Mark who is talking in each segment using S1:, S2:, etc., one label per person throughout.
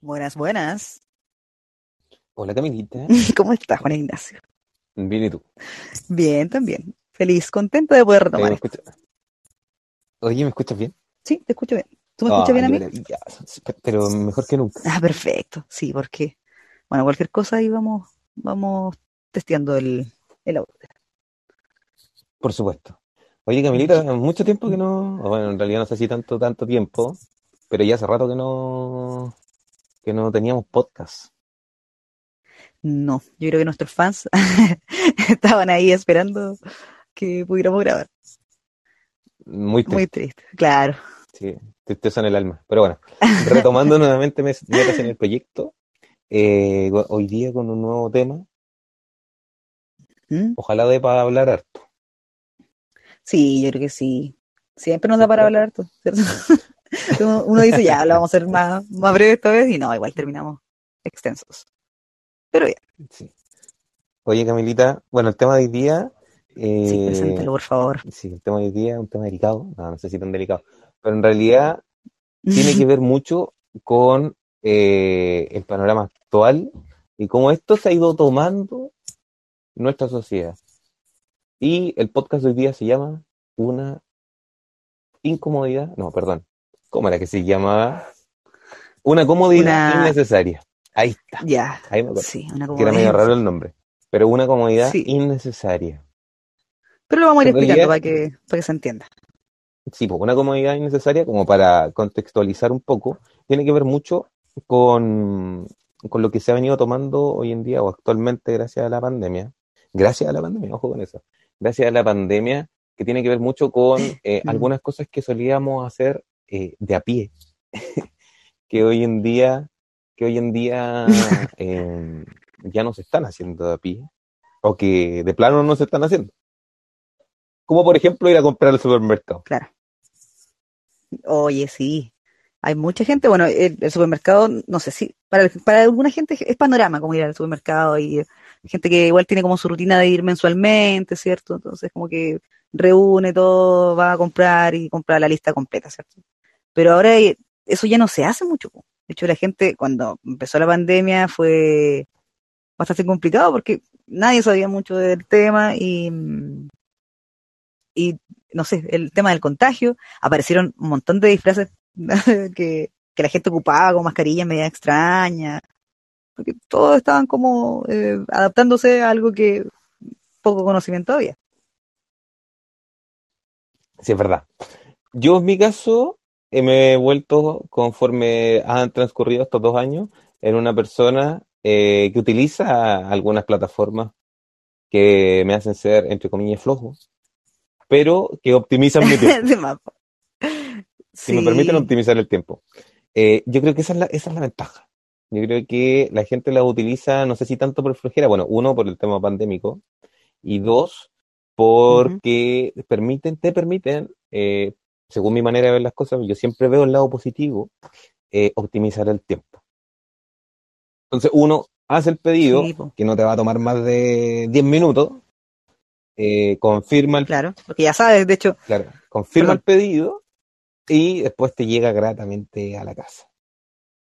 S1: Buenas, buenas.
S2: Hola Camilita,
S1: ¿Cómo estás, Juan Ignacio?
S2: bien y tú.
S1: Bien, también. Feliz, contento de poder
S2: Eh,
S1: retomar
S2: ¿me
S1: esto.
S2: escucha- Oye, ¿me escuchas bien?
S1: Sí, te escucho bien. ¿Tú me escuchas bien a mí?
S2: maravilla. Pe- Pero mejor que nunca.
S1: Ah, perfecto. Sí, porque, bueno, cualquier cosa ahí vamos, vamos testeando el, el audio.
S2: Por supuesto. Oye, Camilita, mucho tiempo que no, bueno, en realidad no sé si tanto, tanto tiempo, pero ya hace rato que no, que no teníamos podcast.
S1: No, yo creo que nuestros fans estaban ahí esperando que pudiéramos grabar.
S2: Muy
S1: Muy
S2: triste,
S1: triste. Claro.
S2: sí, tristeza en el alma. Pero bueno, retomando nuevamente metas en el proyecto, eh, hoy día con un nuevo tema,
S1: ¿Mm?
S2: ojalá dé para hablar harto.
S1: Sí, yo creo que sí. Siempre nos da para hablar harto, ¿cierto? Uno dice, ya, lo vamos a hacer más, más breve esta vez, y no, igual terminamos extensos. Pero ya,
S2: Sí. Oye, Camilita, bueno, el tema de hoy día,
S1: sí,
S2: eh,
S1: preséntalo, por favor.
S2: Sí, el tema de hoy día es un tema delicado, no, no sé si tan delicado, pero en realidad tiene que ver mucho con eh, el panorama actual y cómo esto se ha ido tomando nuestra sociedad. Y el podcast de hoy día se llama Una incomodidad, no, perdón, ¿cómo era que se llamaba? Una comodidad
S1: Una-
S2: innecesaria. Ahí está,
S1: Ya,
S2: ahí me acuerdo,
S1: sí, una
S2: que era medio
S1: comodidad.
S2: raro el nombre, pero una comodidad
S1: Sí.
S2: innecesaria.
S1: Pero lo vamos a ir explicando para que, para que se entienda.
S2: Sí, pues una comodidad innecesaria, como para contextualizar un poco, tiene que ver mucho con, con lo que se ha venido tomando hoy en día o actualmente gracias a la pandemia. Gracias a la pandemia, ojo con eso. Gracias a la pandemia, que tiene que ver mucho con eh,
S1: Mm.
S2: algunas cosas que solíamos hacer eh, de a pie, que hoy en día, que hoy en día eh, ya no se están haciendo de a pie, o que de plano no se están haciendo. Como por ejemplo ir a comprar al supermercado.
S1: Claro. Oye, sí. Hay mucha gente, bueno, el, el supermercado, no sé si, para, para alguna gente es panorama como ir al supermercado y eh, gente que igual tiene como su rutina de ir mensualmente, ¿cierto? Entonces como que reúne todo, va a comprar y compra la lista completa, ¿cierto? Pero ahora eh, eso ya no se hace mucho. De hecho, la gente cuando empezó la pandemia fue bastante complicado porque nadie sabía mucho del tema y, mm, y no sé, el tema del contagio, aparecieron un montón de disfraces que, la gente ocupaba con mascarillas media extrañas, porque todos estaban como eh, adaptándose a algo que poco conocimiento había.
S2: Sí, es verdad. Yo en mi caso me he vuelto, conforme han transcurrido estos dos años, en una persona eh, que utiliza algunas plataformas que me hacen ser, entre comillas, flojo, pero que optimizan mi tiempo, si me permiten optimizar el tiempo. Eh, yo creo que esa es la, esa es la ventaja. Yo creo que la gente la utiliza, no sé si tanto por flojera, bueno, uno, por el tema pandémico, y dos, porque permiten, te permiten, eh, según mi manera de ver las cosas, yo siempre veo el lado positivo, eh, optimizar el tiempo. Entonces uno hace el pedido,
S1: Sí,
S2: que no te va a tomar más de 10 minutos, eh, confirma el,
S1: claro, porque ya sabes, de hecho,
S2: claro, confirma el pedido y después te llega gratamente a la casa.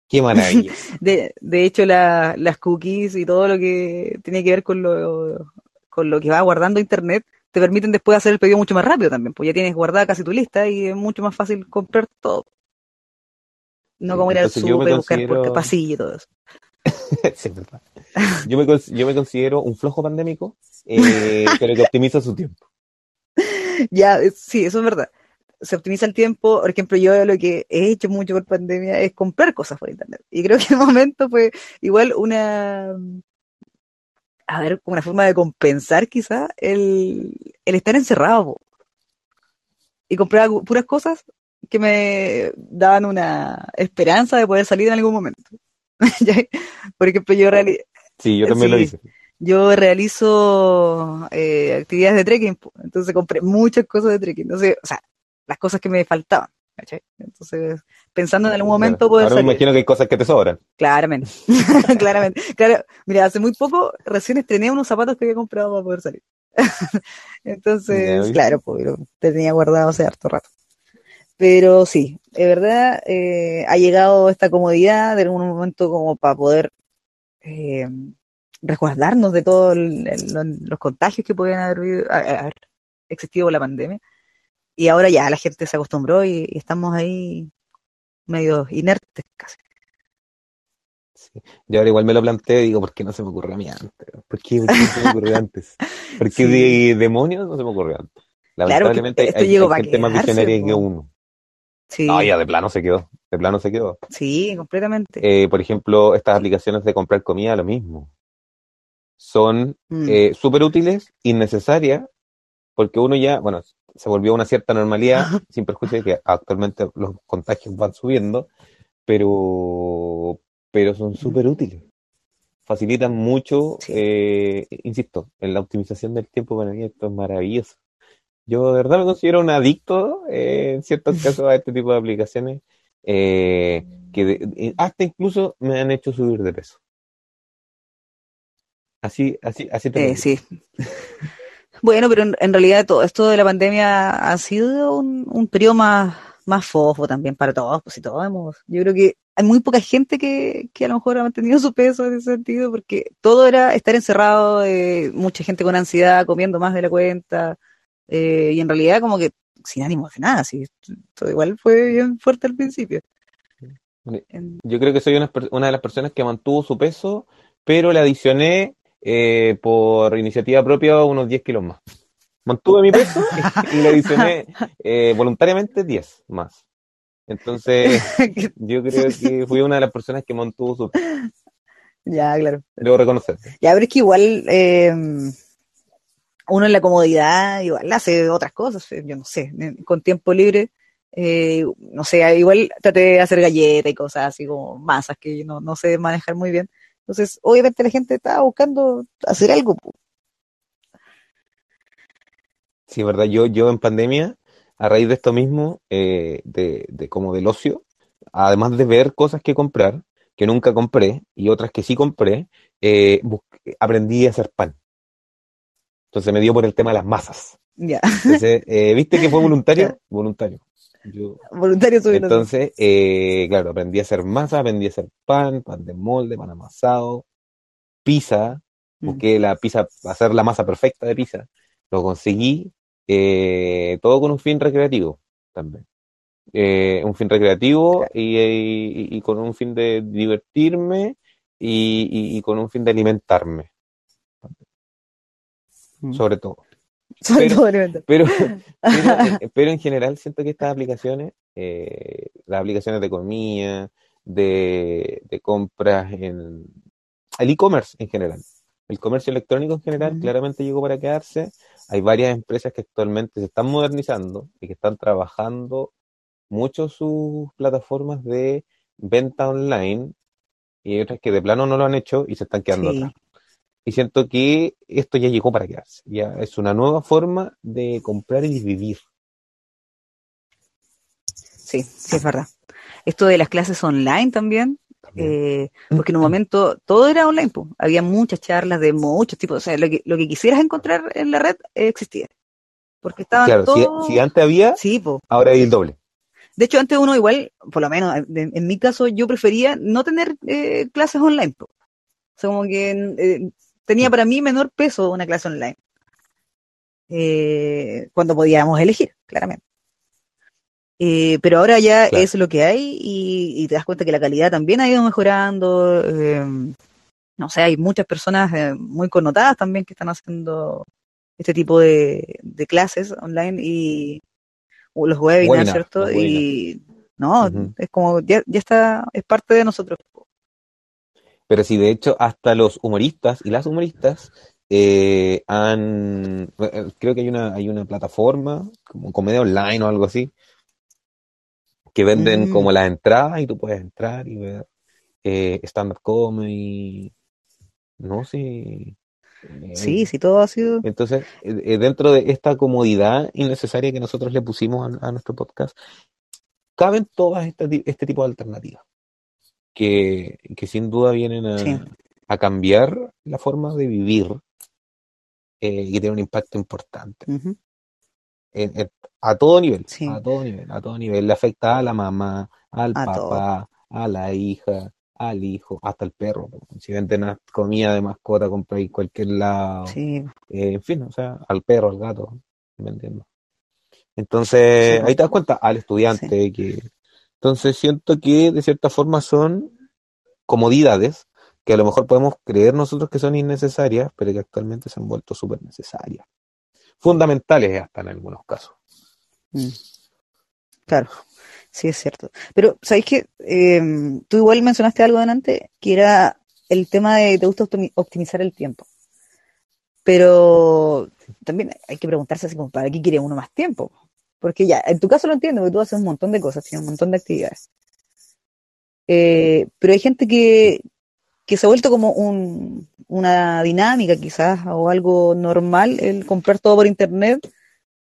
S2: Qué maravilla.
S1: de, de hecho la- las cookies y todo lo que tiene que ver con lo, con lo que va guardando internet, te permiten después hacer el pedido mucho más rápido también, pues ya tienes guardada casi tu lista y es mucho más fácil comprar todo. No como ir al súper, buscar por
S2: considero-
S1: pasillo y todo eso.
S2: Sí, es verdad. Yo me, yo me considero un flojo pandémico, eh, pero que optimiza su tiempo.
S1: Ya, eh, sí, eso es verdad. Se optimiza el tiempo. Por ejemplo, yo lo que he hecho mucho por pandemia es comprar cosas por internet. Y creo que en el momento fue igual una, a ver, como una forma de compensar quizá el, el estar encerrado. po. Y comprar gu- puras cosas que me daban una esperanza de poder salir en algún momento. Por ejemplo, yo reali-
S2: Sí, yo también lo hice.
S1: yo realizo eh, actividades de trekking, po. entonces compré muchas cosas de trekking, entonces, o sea, las cosas que me faltaban, ¿cachai? Entonces, pensando en algún momento poder
S2: Ahora me
S1: salir,
S2: imagino que hay cosas que te sobran.
S1: claramente, claramente, claro, mira, hace muy poco recién estrené unos zapatos que había comprado para poder salir, entonces, claro, pues, lo tenía guardado hace harto rato, Pero sí, de verdad eh, ha llegado esta comodidad de algún momento como para poder eh, resguardarnos de todos los contagios que podían haber, haber, existido por la pandemia. Y ahora ya la gente se acostumbró y, estamos ahí medio inertes casi.
S2: Yo ahora igual me lo planteé y digo, ¿por qué no se me ocurrió a mí antes? ¿Por qué, no se me ocurrió antes? ¿Por qué de demonios no se me ocurrió antes? Lamentablemente hay, hay gente más visionaria que uno. Sí. No, ya de plano se quedó. De plano se quedó.
S1: Sí, completamente.
S2: Eh, por ejemplo, estas aplicaciones de comprar comida, lo mismo. Son mm. eh, súper útiles, innecesarias, porque uno ya, bueno, se volvió una cierta normalidad, sin perjuicio de que actualmente los contagios van subiendo, pero, pero son súper útiles. Facilitan mucho, eh, insisto, en la optimización del tiempo para mí esto es maravilloso. Yo de verdad me considero un adicto eh, en ciertos casos a este tipo de aplicaciones eh, que hasta incluso me han hecho subir de peso. Así, así, así
S1: te Sí. bueno, pero en, realidad todo esto de la pandemia ha sido un, un periodo más, más fofo también para todos, pues si todos hemos, yo creo que hay muy poca gente que, que a lo mejor ha mantenido su peso en ese sentido, porque todo era estar encerrado, eh, mucha gente con ansiedad, comiendo más de la cuenta, eh, y en realidad como que sin ánimo de nada, sí, todo igual fue bien fuerte al principio.
S2: Yo creo que soy una, una de las personas que mantuvo su peso, pero le adicioné eh, por iniciativa propia unos 10 kilos más. Mantuve mi peso y le adicioné eh, voluntariamente 10 más. Entonces, yo creo que fui una de las personas que mantuvo su peso.
S1: Ya, claro.
S2: Debo reconocer.
S1: Ya, pero es que igual eh, uno en la comodidad igual hace otras cosas, eh, yo no sé, con tiempo libre, eh, no sé, igual traté de hacer galletas y cosas así como masas que no, no sé manejar muy bien. Entonces, obviamente la gente estaba buscando hacer algo.
S2: Sí, verdad, yo, yo en pandemia, a raíz de esto mismo, eh, de, de como del ocio, además de ver cosas que comprar, que nunca compré, y otras que sí compré, aprendí a hacer pan. Entonces me dio por el tema de las masas.
S1: Ya.
S2: Entonces, eh, ¿viste que fue voluntario? Voluntario.
S1: Voluntario
S2: Entonces, eh, claro, aprendí a hacer masa, aprendí a hacer pan, pan de molde, pan amasado, pizza, mm. busqué la pizza, hacer la masa perfecta de pizza. Lo conseguí, eh, todo con un fin recreativo también. un fin recreativo y, con un fin de divertirme y con un fin de alimentarme. Mm. sobre todo. pero, pero, en general siento que estas aplicaciones, eh, las aplicaciones de economía, de, compras en el e-commerce en general, el comercio electrónico en general claramente llegó para quedarse. Hay varias empresas que actualmente se están modernizando y que están trabajando mucho sus plataformas de venta online y hay otras que de plano no lo han hecho y se están quedando atrás. Y siento que esto ya llegó para quedarse. Ya es una nueva forma de comprar y vivir.
S1: Sí, sí, es verdad. Esto de las clases online también, eh, porque en un momento todo era online, había muchas charlas de muchos tipos, o sea, lo que, lo que quisieras encontrar en la red existía. Porque estaban
S2: claro, si, antes había, sí, ahora hay el doble.
S1: De hecho, antes uno igual, por lo menos en, mi caso, yo prefería no tener eh, clases online. O sea, como que eh, tenía para mí menor peso una clase online. Eh, cuando podíamos elegir, claramente. Eh, pero ahora ya es lo que hay y, te das cuenta que la calidad también ha ido mejorando. Eh, no sé, hay muchas personas muy connotadas también que están haciendo este tipo de, clases online y los webinars, ¿cierto? Y no, es como ya, ya está, es parte de nosotros.
S2: Pero sí, de hecho, hasta los humoristas y las humoristas eh, han. Eh, creo que hay una, hay una plataforma, como comedia online o algo así, que venden mm. como las entradas y tú puedes entrar y ver eh, stand-up comedy. No sé.
S1: sí, sí, todo ha sido.
S2: Entonces, dentro de esta comodidad innecesaria que nosotros le pusimos a, nuestro podcast, caben todas este tipo de alternativas que, sin duda vienen a, cambiar la forma de vivir eh, y tienen un impacto importante. a todo nivel,
S1: Sí.
S2: a todo nivel, a todo nivel. Le afecta a la mamá, al
S1: A
S2: papá, a la hija, al hijo, hasta el perro. Si venden comida de mascota, compráis en cualquier lado.
S1: Sí,
S2: Eh, en fin, o sea, al perro, al gato, ¿me entiendo? Entonces,
S1: Sí,
S2: ahí te das cuenta, al estudiante que... Entonces siento que de cierta forma son comodidades que a lo mejor podemos creer nosotros que son innecesarias, pero que actualmente se han vuelto súper necesarias. Fundamentales hasta en algunos casos.
S1: Mm. Claro, sí es cierto. Pero, ¿sabéis qué? Em, tú igual mencionaste algo delante, que era el tema de te gusta optimi- optimizar el tiempo. Pero también hay que preguntarse como, ¿para qué quiere uno más tiempo? Porque ya, en tu caso lo entiendo, porque tú haces un montón de cosas, tienes un montón de actividades. Eh, pero hay gente que, que se ha vuelto como un, una dinámica quizás, o algo normal, el comprar todo por internet,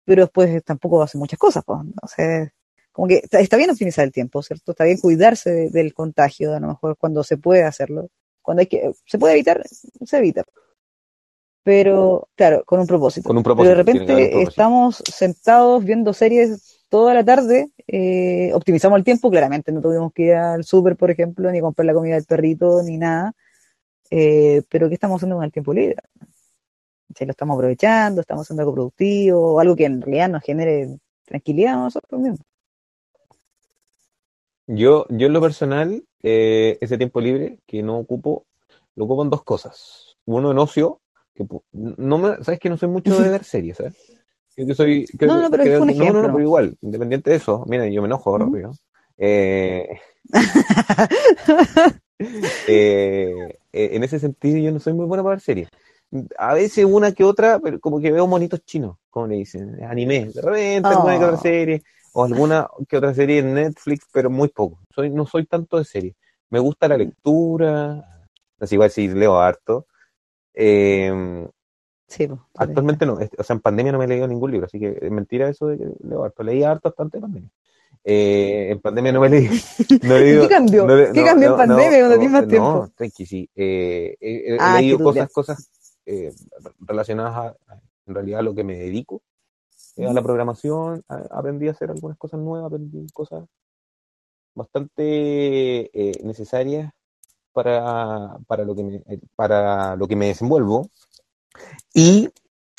S1: pero después tampoco hace muchas cosas, pues. Entonces, como que está, está bien optimizar el tiempo, ¿cierto? Está bien cuidarse de- del contagio, a lo mejor cuando se puede hacerlo. Cuando hay que, se puede evitar, se evita. Pero, claro, con un propósito.
S2: Con un
S1: Pero
S2: propósito.
S1: de
S2: haber un
S1: repente estamos sentados viendo series toda la tarde, eh, optimizamos el tiempo, claramente no tuvimos que ir al súper, por ejemplo, ni comprar la comida del perrito, ni nada. Eh, pero ¿qué estamos haciendo con el tiempo libre? Si lo estamos aprovechando, estamos haciendo algo productivo, algo que en realidad nos genere tranquilidad a nosotros mismos.
S2: Yo, yo en lo personal, eh, ese tiempo libre que no ocupo, lo ocupo en dos cosas. Uno en ocio, que no me, sabes que no soy mucho de ver series, ¿sabes? Creo que soy, creo
S1: No, pero
S2: creo
S1: es un
S2: que- no, no,
S1: ejemplo.
S2: no, pero igual, independiente de eso, mira, yo me enojo rápido. Eh, eh, eh, en ese sentido yo no soy muy bueno para ver series. A veces una que otra, pero como que veo monitos chinos, como le dicen, anime, de repente alguna que otra
S1: Oh.
S2: serie, o alguna que otra serie en Netflix, pero muy poco. Soy, no soy tanto de series. Me gusta la lectura, así igual si leo harto. Eh,
S1: Sí, pues,
S2: actualmente no, es- o sea, en pandemia no me he leído ningún libro, así que es mentira eso de que leo harto. Leí harto bastante en pandemia. Eh, en pandemia no me leí. No he leído-
S1: ¿Qué cambió?
S2: no
S1: ¿Qué
S2: no,
S1: cambió en pandemia cuando tienes más tiempo?
S2: No, tranqui, sí. Eh, he, he
S1: Ah,
S2: leído cosas, cosas eh, relacionadas a, a- en realidad a lo que me dedico, eh, a la programación. A- aprendí a hacer algunas cosas nuevas, aprendí cosas bastante necesarias para, para, lo que me, eh, para lo que me desenvuelvo. Y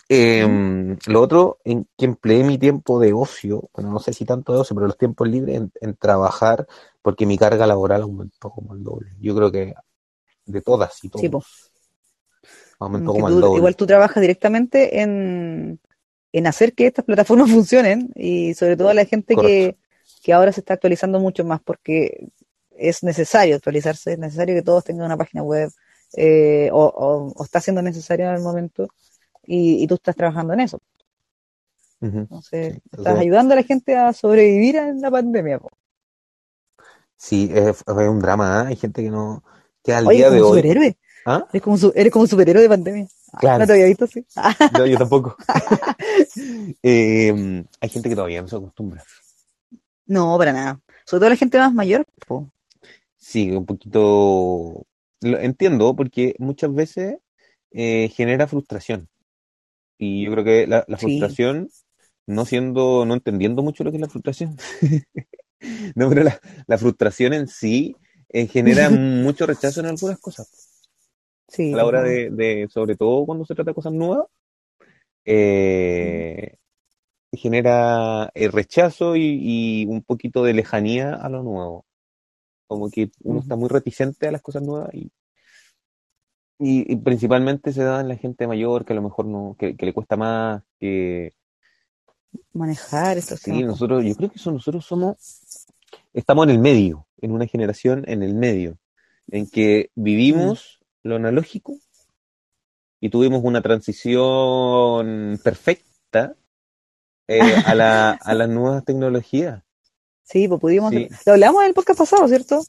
S2: eh, lo otro, en que empleé mi tiempo de ocio, bueno, no sé si tanto de ocio, pero los tiempos libres en, en trabajar, porque mi carga laboral aumentó como el doble. Yo creo que de todas y todos.
S1: Sí,
S2: aumentó como el doble.
S1: igual tú trabajas directamente en, en hacer que estas plataformas funcionen y sobre todo a la gente que, que ahora se está actualizando mucho más porque es necesario actualizarse, es necesario que todos tengan una página web eh, o, o- o está siendo necesario en el momento y, y tú estás trabajando en eso. Entonces,
S2: Sí,
S1: estás ayudando a la gente a sobrevivir en la pandemia. po.
S2: Sí, es, es un drama, ¿eh? Hay gente que no, que al
S1: Oye,
S2: día de hoy.
S1: superhéroe.
S2: ¿Ah?
S1: Eres como, un su- eres como un superhéroe de pandemia. Ah,
S2: Claro.
S1: No te había visto así.
S2: No, yo tampoco. Eh, hay gente que todavía no se acostumbra.
S1: no, para nada. Sobre todo la gente más mayor. po.
S2: Sí, un poquito. Lo entiendo porque muchas veces eh, genera frustración. Y yo creo que la, la
S1: Sí.
S2: frustración, no siendo, no entendiendo mucho lo que es la frustración. No, pero la, la frustración en sí eh, genera mucho rechazo en algunas cosas.
S1: Sí,
S2: A la hora de, de- sobre todo cuando se trata de cosas nuevas, eh, genera eh, rechazo y, y un poquito de lejanía a lo nuevo. Como que uno está muy reticente a las cosas nuevas y, y, y principalmente se da en la gente mayor que a lo mejor no, que, que le cuesta más, que
S1: manejar estos
S2: sí,
S1: po.
S2: nosotros, yo creo que eso, nosotros somos, estamos en el medio, en una generación en el medio, en que vivimos lo analógico y tuvimos una transición perfecta eh, a, la, a las nuevas tecnologías.
S1: Sí, pues pudimos.
S2: Sí.
S1: Lo hablamos en el podcast pasado, ¿cierto?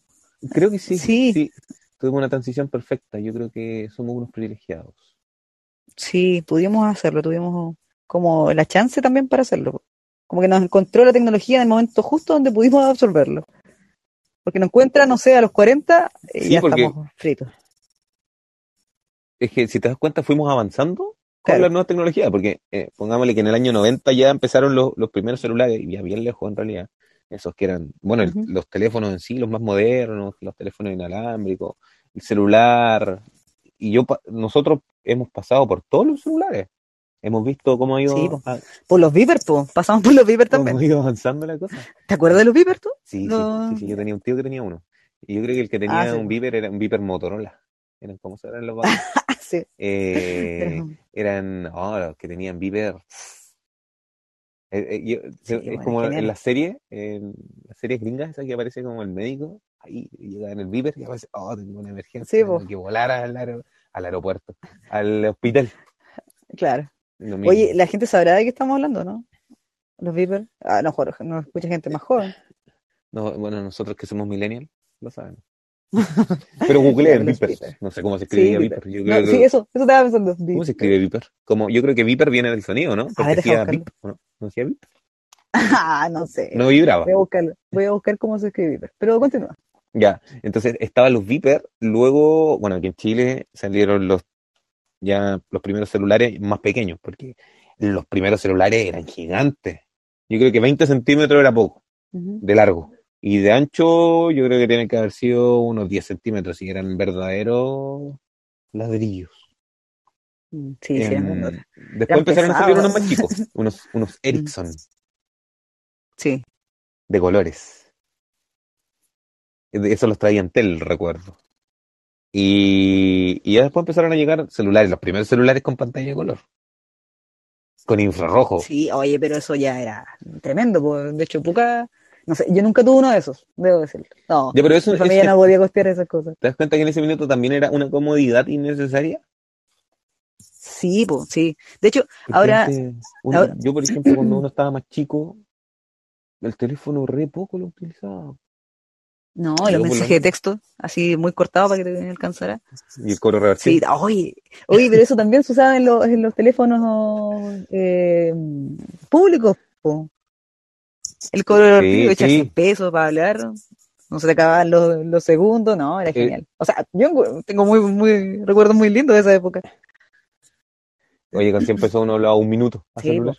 S2: Creo que sí,
S1: Sí.
S2: Tuvimos una transición perfecta. Yo creo que somos unos privilegiados.
S1: Sí, pudimos hacerlo, tuvimos como la chance también para hacerlo. Como que nos encontró la tecnología en el momento justo donde pudimos absorberlo. Porque nos encuentra, no sé, a los 40 y
S2: Sí,
S1: ya estamos fritos.
S2: Es que si te das cuenta, fuimos avanzando con
S1: Claro.
S2: las nuevas tecnologías, porque eh, pongámosle que en el año 90 ya empezaron los, los primeros celulares, y ya bien lejos en realidad, esos que eran, bueno, el- los teléfonos en sí, los más modernos, los teléfonos inalámbricos, el celular, y yo, nosotros hemos pasado por todos los celulares, hemos visto cómo ha ido,
S1: Sí,
S2: a-
S1: Por los Viper, po. Pasamos por los Viper también.
S2: ha ido avanzando la cosa.
S1: ¿Te acuerdas de los Viper tú?
S2: Sí, sí, sí, sí, yo tenía un tío que tenía uno, y yo creo que el que tenía
S1: Ah, sí.
S2: un Viper era un Viper Motorola, eran como se eran los
S1: sí.
S2: Eh,
S1: Pero-
S2: eran, oh, los que tenían Viper. Eh, eh, yo- es
S1: bueno,
S2: como en las series, en las series gringas, esa que aparece como el médico, ahí llega en el Viper y aparece, oh, tengo una emergencia,
S1: Sí,
S2: tengo que volar al, aer- al aeropuerto, al hospital.
S1: Claro. Oye, la gente sabrá de qué estamos hablando, ¿no? Los Viper. Ah, no, Jorge, no escucha gente más joven.
S2: No, bueno, nosotros que somos millennials, lo saben. Pero googleen
S1: Los
S2: Viper.
S1: Viper.
S2: No sé cómo se escribe
S1: Sí,
S2: Viper.
S1: Viper.
S2: Yo
S1: No,
S2: creo
S1: sí,
S2: que-
S1: eso, eso estaba pensando.
S2: ¿Cómo
S1: Viper.
S2: se escribe Viper? Como, yo creo que Viper viene del sonido, ¿no? Porque
S1: ver,
S2: decía. Vip, ¿no? ¿No decía Vip?
S1: Ah, no sé.
S2: No vibraba.
S1: Voy a buscarlo. Voy a buscar cómo se escribe Viper. Pero continúa.
S2: Ya, entonces estaban los Viper, luego, bueno, aquí en Chile salieron los ya los primeros celulares más pequeños, porque los primeros celulares eran gigantes. Yo creo que 20 centímetros era poco,
S1: Ujú.
S2: de largo. Y de ancho, yo creo que tienen que haber sido unos 10 centímetros, y eran verdaderos ladrillos.
S1: Mm, Sí, sí,
S2: Em,
S1: eran grandotes.
S2: después
S1: Eran
S2: empezaron a salir unos más chicos, unos, unos Ericsson
S1: Sí.
S2: de colores. Eso los traía Entel, recuerdo. Y, y ya después empezaron a llegar celulares, los primeros celulares con pantalla de color. Con infrarrojo.
S1: Sí, oye, pero eso ya era tremendo. pues. De hecho, poca. No sé, yo nunca tuve uno de esos, debo decirlo. No,
S2: Ya, pero eso,
S1: mi familia
S2: eso-
S1: no podía costear esas cosas.
S2: ¿te das cuenta que en ese minuto también era una comodidad innecesaria?
S1: Sí, pues, sí. De hecho, Ahora-
S2: antes, uno-
S1: ahora-
S2: yo, por ejemplo, cuando uno estaba más chico, el teléfono re poco lo utilizaba.
S1: no,
S2: Yo
S1: los mensajes de texto, así muy cortados para que te alcanzara.
S2: Y el coro reversible.
S1: Sí, oye, oye, pero eso también se usaba en los, en los teléfonos eh, públicos, po. El cobro
S2: Sí,
S1: de
S2: sí.
S1: 100 pesos para hablar, no se te acababan los, los segundos, no, era
S2: Eh,
S1: genial. O sea, yo tengo muy, muy, recuerdos muy lindos de esa época.
S2: Oye, con 100 pesos uno hablaba un minuto a
S1: Sí,
S2: celular.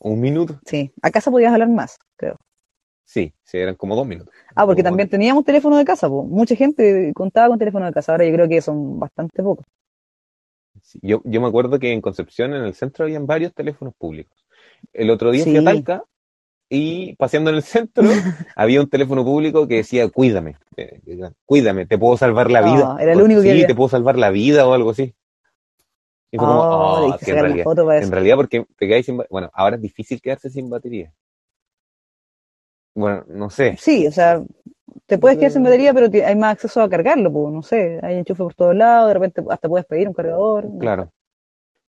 S2: Un minuto.
S1: Sí, a casa podías hablar más, creo.
S2: Sí, sí, eran como dos minutos.
S1: Ah, porque
S2: Como-
S1: también teníamos teléfono de casa, po. Mucha gente contaba con teléfono de casa, ahora yo creo que son bastante pocos.
S2: Sí, Yo, yo me acuerdo que en Concepción, en el centro, habían varios teléfonos públicos. El otro día fui a
S1: Sí.
S2: Talca y paseando en el centro había un teléfono público que decía, cuídame, eh, cuídame, te puedo salvar la
S1: No,
S2: vida.
S1: era el
S2: O,
S1: único que
S2: sí,
S1: había.
S2: te puedo salvar la vida o algo así. Y fue como,
S1: Oh,
S2: "Oh, sí, en realidad,
S1: foto para
S2: en
S1: eso.
S2: realidad porque te quedáis sin... Bueno, ahora es difícil quedarse sin batería. Bueno, no sé.
S1: Sí, o sea, te puedes quedar sin batería, pero hay más acceso a cargarlo, pues, no sé, hay enchufe por todos lados, de repente hasta puedes pedir un cargador.
S2: Claro.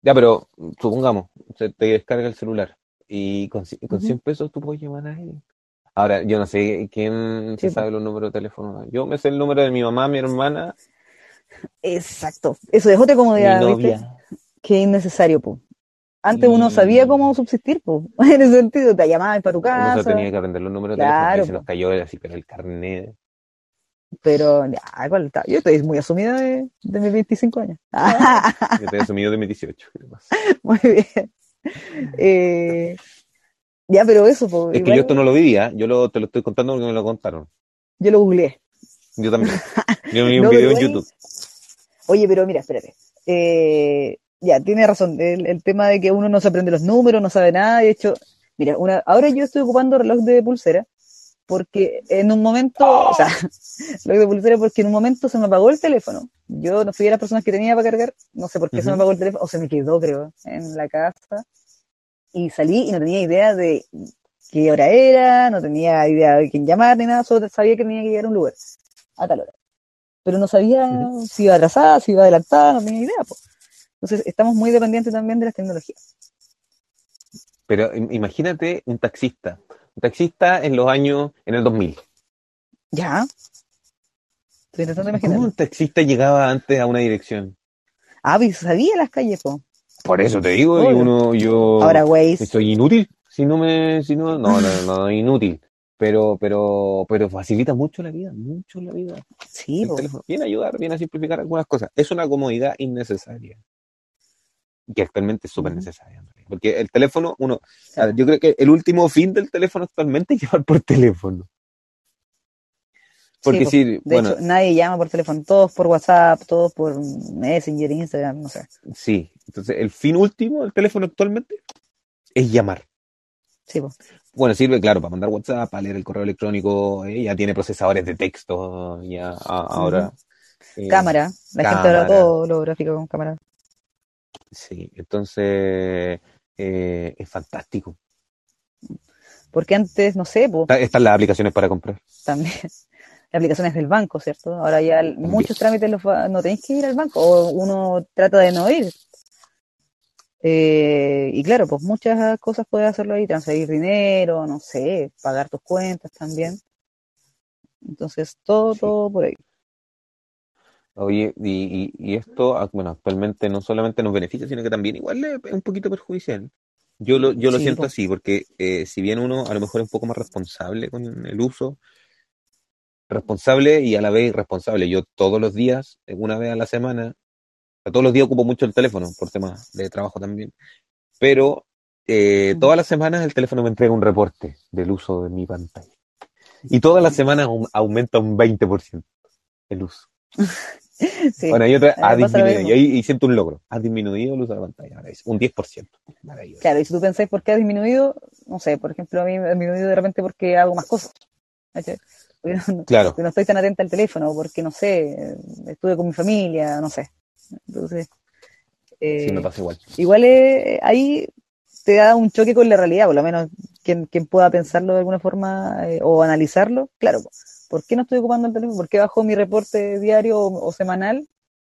S2: Ya, pero supongamos, se te descarga el celular y con, con
S1: Ujú.
S2: 100 pesos tú puedes llamar a alguien. Ahora, yo no sé quién
S1: Sí,
S2: se sabe los números de teléfono. Yo me sé el número de mi mamá, mi hermana,
S1: Exacto, eso es otra
S2: mi
S1: comodidad, ¿viste? Que es innecesario, pues. Antes uno sabía cómo subsistir, pues, en ese sentido, te llamaban para tu
S2: Uno
S1: casa,
S2: tenía que aprender los números de
S1: Claro,
S2: teléfono y se nos cayó así, pero el carnet.
S1: pero ya, igual está. Yo estoy muy asumida de, de mis 25 años.
S2: Yo he asumido de mis 18. ¿qué pasa?
S1: muy bien. Eh, ya, pero eso, pues,
S2: Es que yo esto no lo vivía, yo lo, te lo estoy contando porque me lo contaron.
S1: yo lo googleé.
S2: Yo también. Yo vi un
S1: No,
S2: video en YouTube.
S1: Oye, pero mira, espérate. Eh, ya, tiene razón. El, el tema de que uno no se aprende los números, no sabe nada. De hecho, mira, una, ahora yo estoy ocupando reloj de pulsera porque en un momento, o sea, reloj de pulsera porque en un momento se me apagó el teléfono. Yo no fui de las personas que tenía para cargar, no sé por qué se me apagó el teléfono, o se me quedó, creo, en la casa. Y salí y no tenía idea de qué hora era, no tenía idea de quién llamar ni nada, solo sabía que tenía que llegar a un lugar a tal hora. Pero no sabía si iba atrasada, si iba adelantada, no tenía idea. po. Entonces, estamos muy dependientes también de las tecnologías.
S2: Pero im- imagínate un taxista. Taxista en los años, en el 2000.
S1: Ya. Estoy intentando
S2: ¿Cómo
S1: imaginar.
S2: un taxista llegaba antes a una dirección?
S1: Ah, sabía las calles, po.
S2: Por eso te digo, y
S1: Obvio.
S2: uno, yo
S1: Ahora, Waze.
S2: soy inútil. Si no me, si no, no, no, no, inútil. Pero, pero, pero facilita mucho la vida, mucho la vida.
S1: Sí,
S2: El
S1: po.
S2: teléfono viene a ayudar, viene a simplificar algunas cosas. Es una comodidad innecesaria. Que actualmente es súper necesaria. Porque el teléfono, uno, yo creo que el último fin del teléfono actualmente es llamar por teléfono. Porque
S1: po.
S2: sí,
S1: De
S2: bueno,
S1: hecho, nadie llama por teléfono, todos por WhatsApp, todos por Messenger, Instagram, no sé.
S2: sí. Entonces, el fin último del teléfono actualmente es llamar.
S1: Sí, po.
S2: Bueno, sirve, claro, para mandar WhatsApp, para leer el correo electrónico, eh, ya tiene procesadores de texto, ya a- ahora. eh,
S1: cámara. La gente ahora todo lo gráfico con cámara.
S2: Sí, entonces eh, es fantástico.
S1: Porque antes, no sé, pues
S2: Está- Están las aplicaciones para comprar.
S1: también aplicaciones del banco, ¿cierto? Ahora ya el- muchos trámites los va- no tenéis que ir al banco o uno trata de no ir. Eh, y claro, pues muchas cosas puedes hacerlo ahí, transferir dinero, no sé, pagar tus cuentas también. Entonces, todo,
S2: Sí.
S1: todo por ahí.
S2: Oye, y, y, y esto, ah, bueno, actualmente no solamente nos beneficia, sino que también igual es un poquito perjudicial. Yo lo, yo lo
S1: Sí,
S2: siento así, porque eh, si bien uno a lo mejor es un poco más responsable con el uso, responsable y a la vez irresponsable. Yo todos los días, eh, una vez a la semana, todos los días ocupo mucho el teléfono por temas de trabajo también, pero eh,
S1: Ujú.
S2: todas las semanas el teléfono me entrega un reporte del uso de mi pantalla. Y todas las semanas aum- aumenta un 20% el uso.
S1: Sí.
S2: Bueno, y otra, ha disminuido. Y ahí y siento un logro. Ha disminuido el uso de la pantalla. Un 10%. Maravilloso.
S1: Claro, y si tú pensáis por qué ha disminuido, no sé, por ejemplo, a mí me ha disminuido de repente porque hago más cosas. Porque no,
S2: Claro,
S1: porque no estoy tan atenta al teléfono, porque no sé, eh, estuve con mi familia, no sé. Entonces, eh,
S2: sí me pasa igual.
S1: igual eh, ahí te da un choque con la realidad, por lo menos quien, quien pueda pensarlo de alguna forma eh, o analizarlo, claro, ¿por qué no estoy ocupando el teléfono? ¿Por qué bajó mi reporte diario o, o semanal?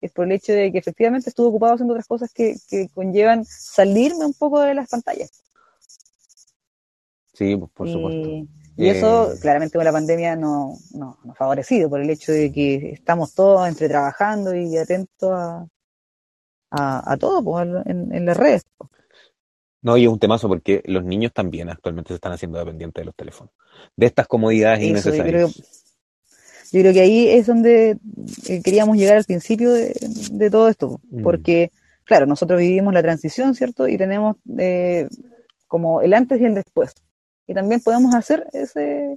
S1: Es por el hecho de que efectivamente estuve ocupado haciendo otras cosas que, que conllevan salirme un poco de las pantallas.
S2: Sí, pues, por supuesto.
S1: y eso,
S2: Eh,
S1: claramente, con la pandemia no, no, no ha favorecido por el hecho de que estamos todos entre trabajando y atentos a, a, a todo pues, en, en las redes.
S2: No, y es un temazo porque los niños también actualmente se están haciendo dependientes de los teléfonos. De estas comodidades
S1: Eso, yo creo,
S2: innecesarias.
S1: Yo creo que ahí es donde eh, queríamos llegar al principio de, de todo esto,
S2: Mm.
S1: porque, claro, nosotros vivimos la transición, ¿cierto? Y tenemos eh, como el antes y el después. Y también podemos hacer ese,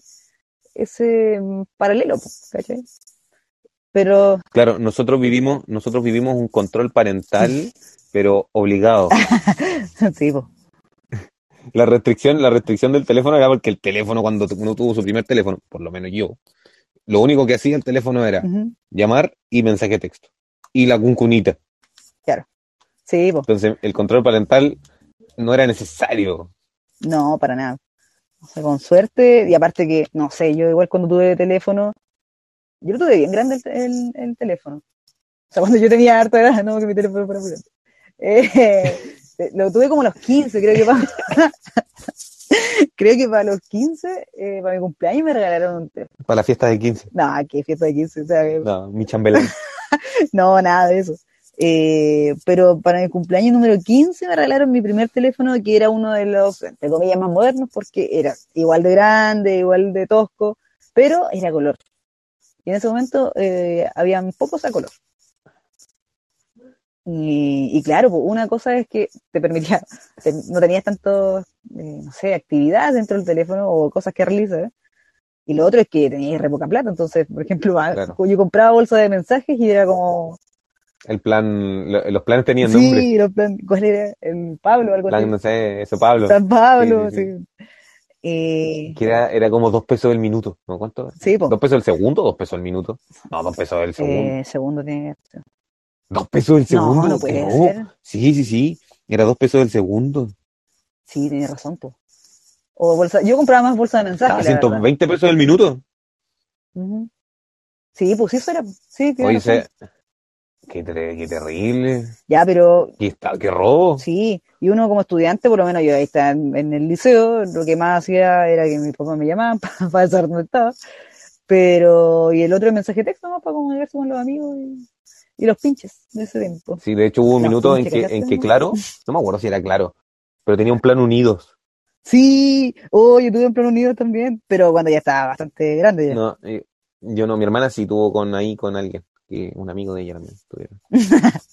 S1: ese mm, paralelo, ¿cachai? Pero
S2: Claro, nosotros vivimos, nosotros vivimos un control parental, pero obligado.
S1: sí,
S2: La restricción, la restricción del teléfono era porque el teléfono, cuando uno tuvo su primer teléfono, por lo menos yo, lo único que hacía el teléfono era llamar y mensaje de texto. Y la cuncunita.
S1: sí, pues,
S2: Entonces, el control parental no era necesario.
S1: no, para nada. O sea, con suerte, y aparte que, no sé, yo igual cuando tuve teléfono, yo lo tuve bien grande el, el- el teléfono. O sea, cuando yo tenía harta edad, no, que mi teléfono fuera muy grande. Eh, lo tuve como a los 15, creo que creo que para los 15, eh, para mi cumpleaños me regalaron un teléfono.
S2: Para la fiesta de 15.
S1: No, qué fiesta de 15, o sea, que-
S2: No, mi chambelán.
S1: no, nada de eso. Eh, pero para mi cumpleaños número 15 me regalaron mi primer teléfono, que era uno de los, entre comillas, más modernos, porque era igual de grande, igual de tosco, pero era color. Y en ese momento eh, habían pocos a color. Y, y claro, pues, una cosa es que te permitía, te- no tenías tanto, eh, no sé, actividad dentro del teléfono o cosas que realizar. Y lo otro es que tenías re poca plata. Entonces, por ejemplo, a-
S2: Claro.
S1: yo compraba bolsa de mensajes y era como,
S2: El plan, lo- los planes tenían nombre.
S1: Sí, los plan- ¿cuál era? El Pablo, algo
S2: Plan,
S1: así.
S2: no sé, eso Pablo.
S1: San Pablo,
S2: Sí,
S1: sí.
S2: sí,
S1: Eh,
S2: Que era, era como dos pesos el minuto. ¿No? ¿Cuánto?
S1: sí, po.
S2: ¿Dos pesos el segundo o dos pesos el minuto? No, dos pesos el segundo.
S1: Eh, segundo tiene que.
S2: ¿Dos pesos el segundo?
S1: No, no
S2: Que
S1: puede
S2: no.
S1: ser.
S2: Sí, sí, sí. Era dos pesos el segundo.
S1: Sí, tiene razón, po. O bolsa, yo compraba más bolsa de mensajes,
S2: Ah,
S1: la verdad.
S2: 120 pesos el minuto.
S1: Sí, pues sí, eso era. Sí,
S2: Oye, se- qué, ter- qué terrible.
S1: Ya, pero
S2: Qué, está, qué robo.
S1: sí, y uno como estudiante, por lo menos yo ahí estaba en, en el liceo, lo que más hacía era que mis papás me llamaban para saber dónde estaba. Pero, y el otro el mensaje texto, ¿no? Para comunicarse con los amigos y, y los pinches de ese tiempo.
S2: Sí, de hecho hubo un minuto en que,
S1: ¿cachaste,
S2: en que? Claro, no me acuerdo si era Claro, pero tenía un plan unidos.
S1: Sí, oh, yo tuve en Plan Unido también, pero cuando ya estaba bastante grande ya.
S2: No, eh, yo no, mi hermana sí tuvo con ahí con alguien, que un amigo de ella también tuvieron.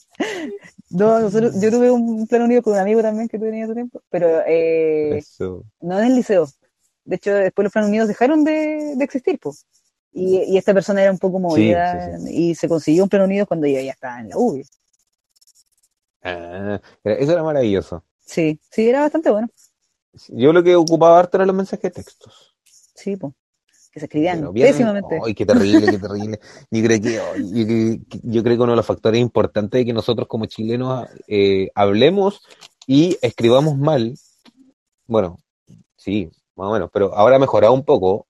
S1: No, nosotros, yo tuve un plan unido con un amigo también que tenía hace tiempo, pero eh,
S2: Eso.
S1: no en el liceo. De hecho, después los planes unidos dejaron de, de existir, pues. Y, y esta persona era un poco movida y se consiguió un plan unido cuando yo ya estaba en la UBI.
S2: Ah, eso era maravilloso.
S1: Sí, sí, era bastante bueno.
S2: Yo lo que ocupaba harto eran los mensajes de textos.
S1: Sí, pues. Que se escribían
S2: bien-
S1: pésimamente.
S2: Ay, qué terrible, qué terrible. Yo creo que, yo, creo que uno de los factores importantes es que nosotros como chilenos eh, hablemos y escribamos mal. Bueno, sí, más o menos, pero ahora ha mejorado un poco.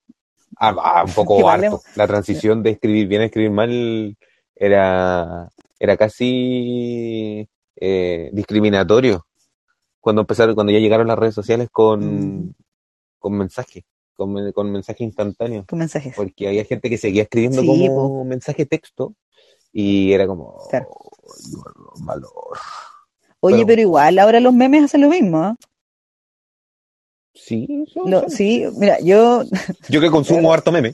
S2: Ah, ah, un poco harto. La transición de escribir bien a escribir mal era, era casi eh, discriminatorio. Cuando empezaron, cuando ya llegaron las redes sociales con,
S1: Mm.
S2: con mensajes, con, con mensajes instantáneos
S1: Con mensajes.
S2: porque había gente que seguía escribiendo
S1: Sí,
S2: como mensaje texto y era como
S1: Claro.
S2: "Oh, valor.
S1: Oye,
S2: pero-
S1: pero igual ahora los memes hacen lo mismo. ¿ah?
S2: Sí, eso.
S1: sí, mira, yo,
S2: yo que consumo harto meme.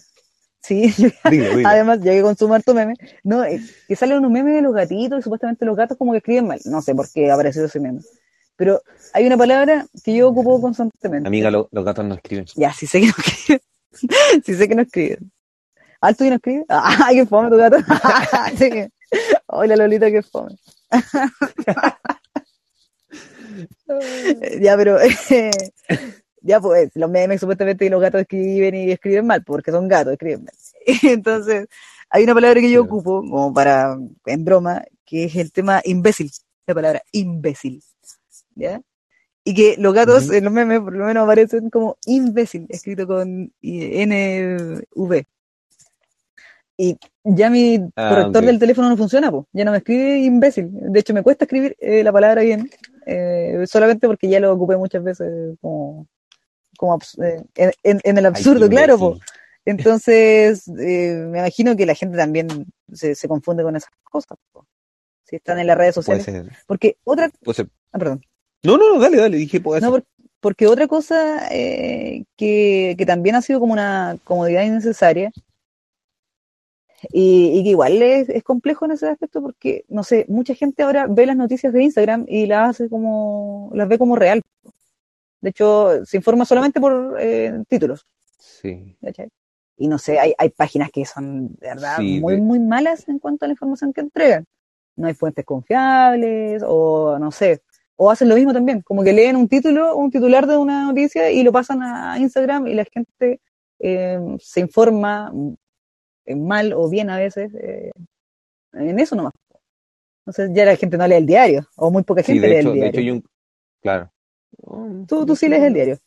S1: sí,
S2: dilo.
S1: además, ya que consumo harto meme, no, eh, que salen unos memes de los gatitos y supuestamente los gatos como que escriben mal. No sé por qué ha aparecido ese meme. Pero hay una palabra que yo ocupo constantemente.
S2: Amiga, lo- los gatos no escriben.
S1: Ya, sí sé que no escriben. sí sé que no escriben. ¿Alto y no escribe? ¡Ah, qué fome tu gato! sí. ¡Ay, la Lolita, qué fome! ya, pero... eh, ya, pues, los memes supuestamente que los gatos escriben y escriben mal, porque son gatos, escriben mal. Entonces, hay una palabra que yo ocupo, como para, en broma, que es el tema imbécil. La palabra imbécil. ¿Ya? Y que los gatos en los memes por lo menos aparecen como imbécil, escrito con I- NV. Y ya mi
S2: Ah,
S1: corrector del teléfono no funciona, pues. Ya no me escribe imbécil. De hecho, me cuesta escribir eh, la palabra bien, eh, solamente porque ya lo ocupé muchas veces como, como eh, en, el absurdo, claro, pues. Entonces, eh, me imagino que la gente también se, se confunde con esas cosas, po. Si están en las redes sociales. Porque otra, ah, perdón.
S2: No, no, no, dale, dale, dije puede
S1: No,
S2: ser.
S1: por- porque otra cosa eh, que, que también ha sido como una comodidad innecesaria y, y que igual es, es complejo en ese aspecto porque, no sé, mucha gente ahora ve las noticias de Instagram y las hace como, las ve como real. De hecho, se informa solamente por eh, títulos.
S2: Sí.
S1: ¿cachai? Y no sé, hay, hay páginas que son, de verdad,
S2: Sí,
S1: muy,
S2: de-
S1: muy malas en cuanto a la información que entregan. No hay fuentes confiables, o no sé, o hacen lo mismo también, como que leen un título, un titular de una noticia y lo pasan a Instagram y la gente eh, se informa mal o bien a veces eh, en eso nomás. Entonces ya la gente no lee el diario, o muy poca
S2: Sí,
S1: gente
S2: de
S1: lee
S2: hecho,
S1: el
S2: de
S1: diario.
S2: hecho hay un... Claro.
S1: Tú, tú sí lees el diario.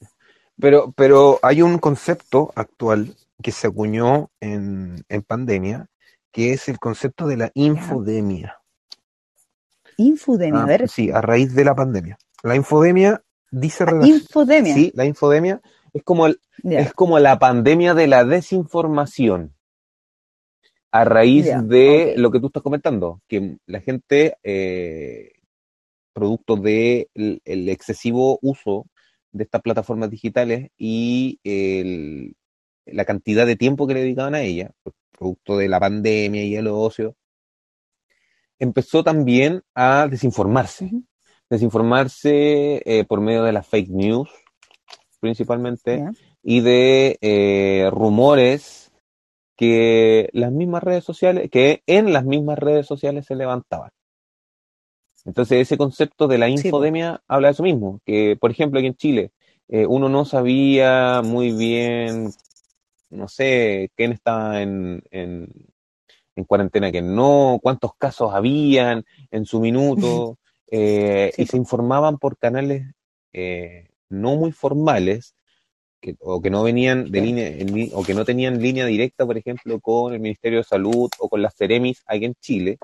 S2: Pero, pero hay un concepto actual que se acuñó en, en pandemia, que es el concepto de la infodemia.
S1: Infodemia,
S2: Ah,
S1: a ver,
S2: sí, a raíz de la pandemia. La infodemia dice relacion-
S1: infodemia.
S2: Sí, la infodemia es como, el- es como la pandemia de la desinformación. A raíz de lo que tú estás comentando, que la gente, eh, producto del el excesivo uso de estas plataformas digitales y el- la cantidad de tiempo que le dedicaban a ella, producto de la pandemia y el ocio, empezó también a desinformarse. Desinformarse eh, por medio de las fake news, principalmente, y de eh, rumores que las mismas redes sociales, que en las mismas redes sociales se levantaban. Entonces ese concepto de la
S1: Sí,
S2: infodemia habla de eso mismo, que por ejemplo aquí en Chile eh, uno no sabía muy bien, no sé, quién estaba en, en, en cuarentena, quién no, cuántos casos habían en su minuto, eh,
S1: Sí,
S2: y se informaban por canales eh, no muy formales, que, o que no venían de línea, en o que no tenían línea directa, por ejemplo, con el Ministerio de Salud o con las Ceremis aquí en Chile,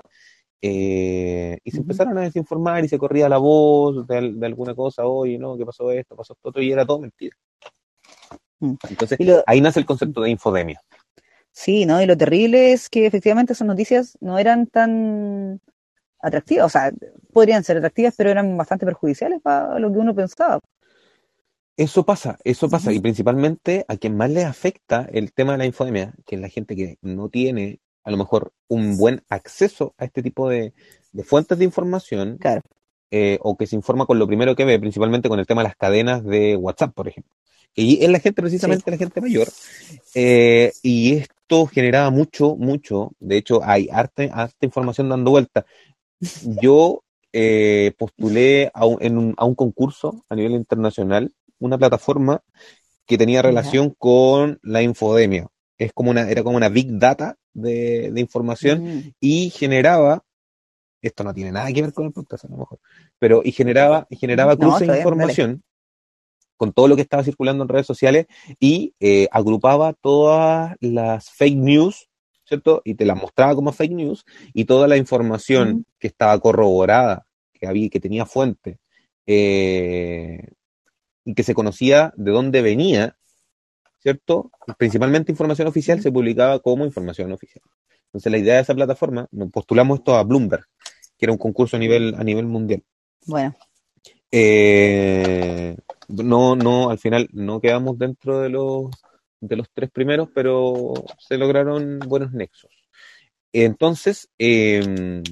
S2: eh, y se empezaron a desinformar y se corría la voz de, al- de alguna cosa, oye, no, ¿qué pasó esto? Pasó esto, otro", y era todo mentira.
S1: Mm.
S2: Entonces,
S1: lo-
S2: ahí nace el concepto de infodemia.
S1: Sí, ¿no? Y lo terrible es que efectivamente esas noticias no eran tan atractivas, o sea, podrían ser atractivas, pero eran bastante perjudiciales para lo que uno pensaba.
S2: Eso pasa, eso pasa, y principalmente a quien más le afecta el tema de la infodemia, que es la gente que no tiene a lo mejor un buen acceso a este tipo de, de fuentes de información
S1: Claro.
S2: eh, o que se informa con lo primero que ve, principalmente con el tema de las cadenas de WhatsApp, por ejemplo. Y es la gente, precisamente la gente mayor. eh, y esto generaba mucho, mucho. De hecho, hay harta, harta información dando vuelta. Yo eh, postulé a un, en un- a un concurso a nivel internacional, una plataforma que tenía relación con la infodemia. Es como una, era como una big data de, de información
S1: Mm,
S2: y generaba, esto no tiene nada que ver con el podcast a lo mejor, pero y generaba, y generaba
S1: No, está
S2: de
S1: bien,
S2: información con todo lo que estaba circulando en redes sociales y eh, agrupaba todas las fake news, ¿cierto? Y te las mostraba como fake news y toda la información que estaba corroborada, que había, que tenía fuente, eh, y que se conocía de dónde venía, ¿cierto? Principalmente información oficial se publicaba como información oficial. Entonces la idea de esa plataforma, nos postulamos esto a Bloomberg, que era un concurso a nivel, a nivel mundial.
S1: Bueno,
S2: Eh, no, no, al final no quedamos dentro de los, de los tres primeros, pero se lograron buenos nexos. Entonces, eh,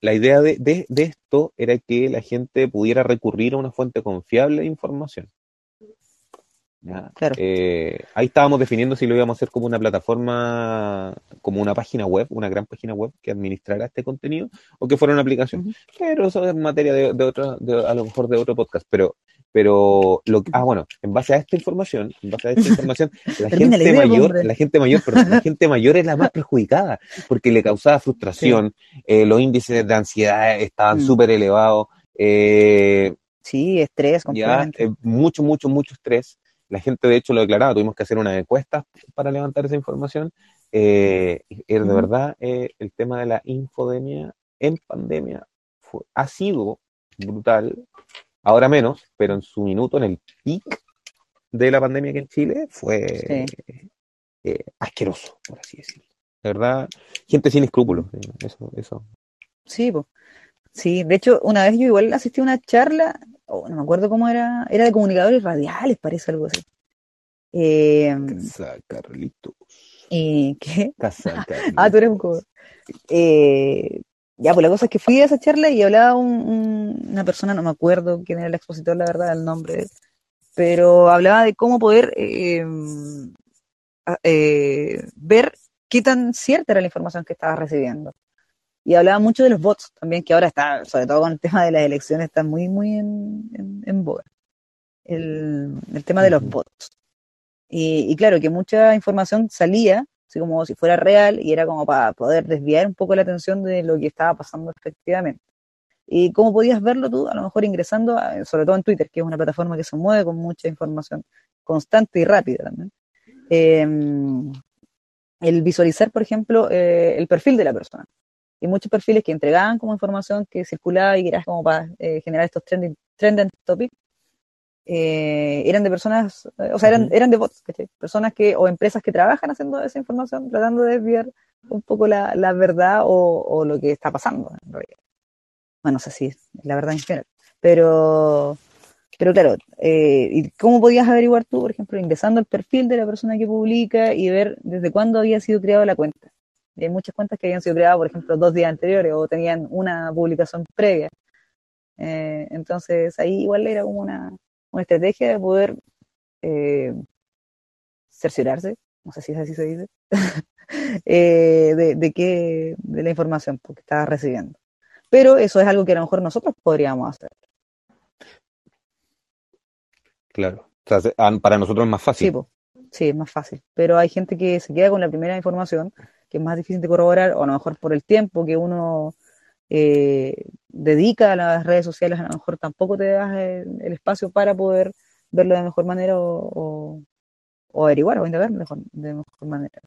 S2: la idea de, de- de esto era que la gente pudiera recurrir a una fuente confiable de información. ¿Ya?
S1: Claro.
S2: Eh, ahí estábamos definiendo si lo íbamos a hacer como una plataforma, como una página web, una gran página web que administrara este contenido, o que fuera una aplicación. Pero eso es materia de, de otra, de- a lo mejor de otro podcast. Pero, pero lo que- ah, bueno, en base a esta información, en base a esta información, la gente
S1: idea,
S2: mayor,
S1: hombre.
S2: la gente mayor, perdón, la gente mayor es la más perjudicada, porque le causaba frustración, eh, los índices de ansiedad estaban
S1: Mm.
S2: súper elevados, eh,
S1: sí, estrés
S2: ya, eh, mucho, mucho, mucho estrés. La gente, de hecho, lo declaraba, tuvimos que hacer una encuesta para levantar esa información. Eh, de verdad, eh, el tema de la infodemia en pandemia fue- ha sido brutal, ahora menos, pero en su minuto, en el pic de la pandemia aquí en Chile, fue eh, asqueroso, por así decirlo. De verdad, gente sin escrúpulos, eh, eso, eso.
S1: Sí, po. Sí, de hecho, una vez yo igual asistí a una charla, oh, no me acuerdo cómo era, era de comunicadores radiales, parece algo así. Eh,
S2: Casa Carlitos.
S1: ¿y qué?
S2: Casa Carlitos.
S1: Ah, tú eres un codo. Eh, ya, pues la cosa es que fui a esa charla y hablaba un- un- una persona, no me acuerdo quién era el expositor, la verdad, el nombre, pero hablaba de cómo poder eh, a- eh, ver qué tan cierta era la información que estabas recibiendo. Y hablaba mucho de los bots también, que ahora está, sobre todo con el tema de las elecciones, está muy, muy en, en, en boga. El, el tema de los bots. Y, y claro, que mucha información salía, así como si fuera real, y era como para poder desviar un poco la atención de lo que estaba pasando efectivamente. ¿Y cómo podías verlo tú? A lo mejor ingresando, a- sobre todo en Twitter, que es una plataforma que se mueve con mucha información constante y rápida también. Eh, el visualizar, por ejemplo, eh, el perfil de la persona. Y muchos perfiles que entregaban como información que circulaba y que era como para eh, generar estos trending, trending topics, eh, eran de personas, eh, o sea, eran, eran de bots, ¿cachai? Personas que, o empresas que trabajan haciendo esa información, tratando de desviar un poco la, la verdad o, o lo que está pasando, en realidad. Bueno, no sé si es la verdad en general, pero, pero claro, eh, ¿y cómo podías averiguar tú, por ejemplo, ingresando al perfil de la persona que publica y ver desde cuándo había sido creada la cuenta? Y hay muchas cuentas que habían sido creadas, por ejemplo, dos días anteriores o tenían una publicación previa. Eh, entonces ahí igual era como una, una estrategia de poder eh, cerciorarse, no sé si es así se dice, eh, de, de qué, de la información que estaba recibiendo. Pero eso es algo que a lo mejor nosotros podríamos hacer.
S2: Claro. O sea, se- ah, para nosotros es más fácil.
S1: Sí, po. sí, es más fácil. Pero hay gente que se queda con la primera información, que es más difícil de corroborar, o a lo mejor por el tiempo que uno eh, dedica a las redes sociales, a lo mejor tampoco te das el, el espacio para poder verlo de mejor manera o, averiguar o indagar mejor, de mejor manera.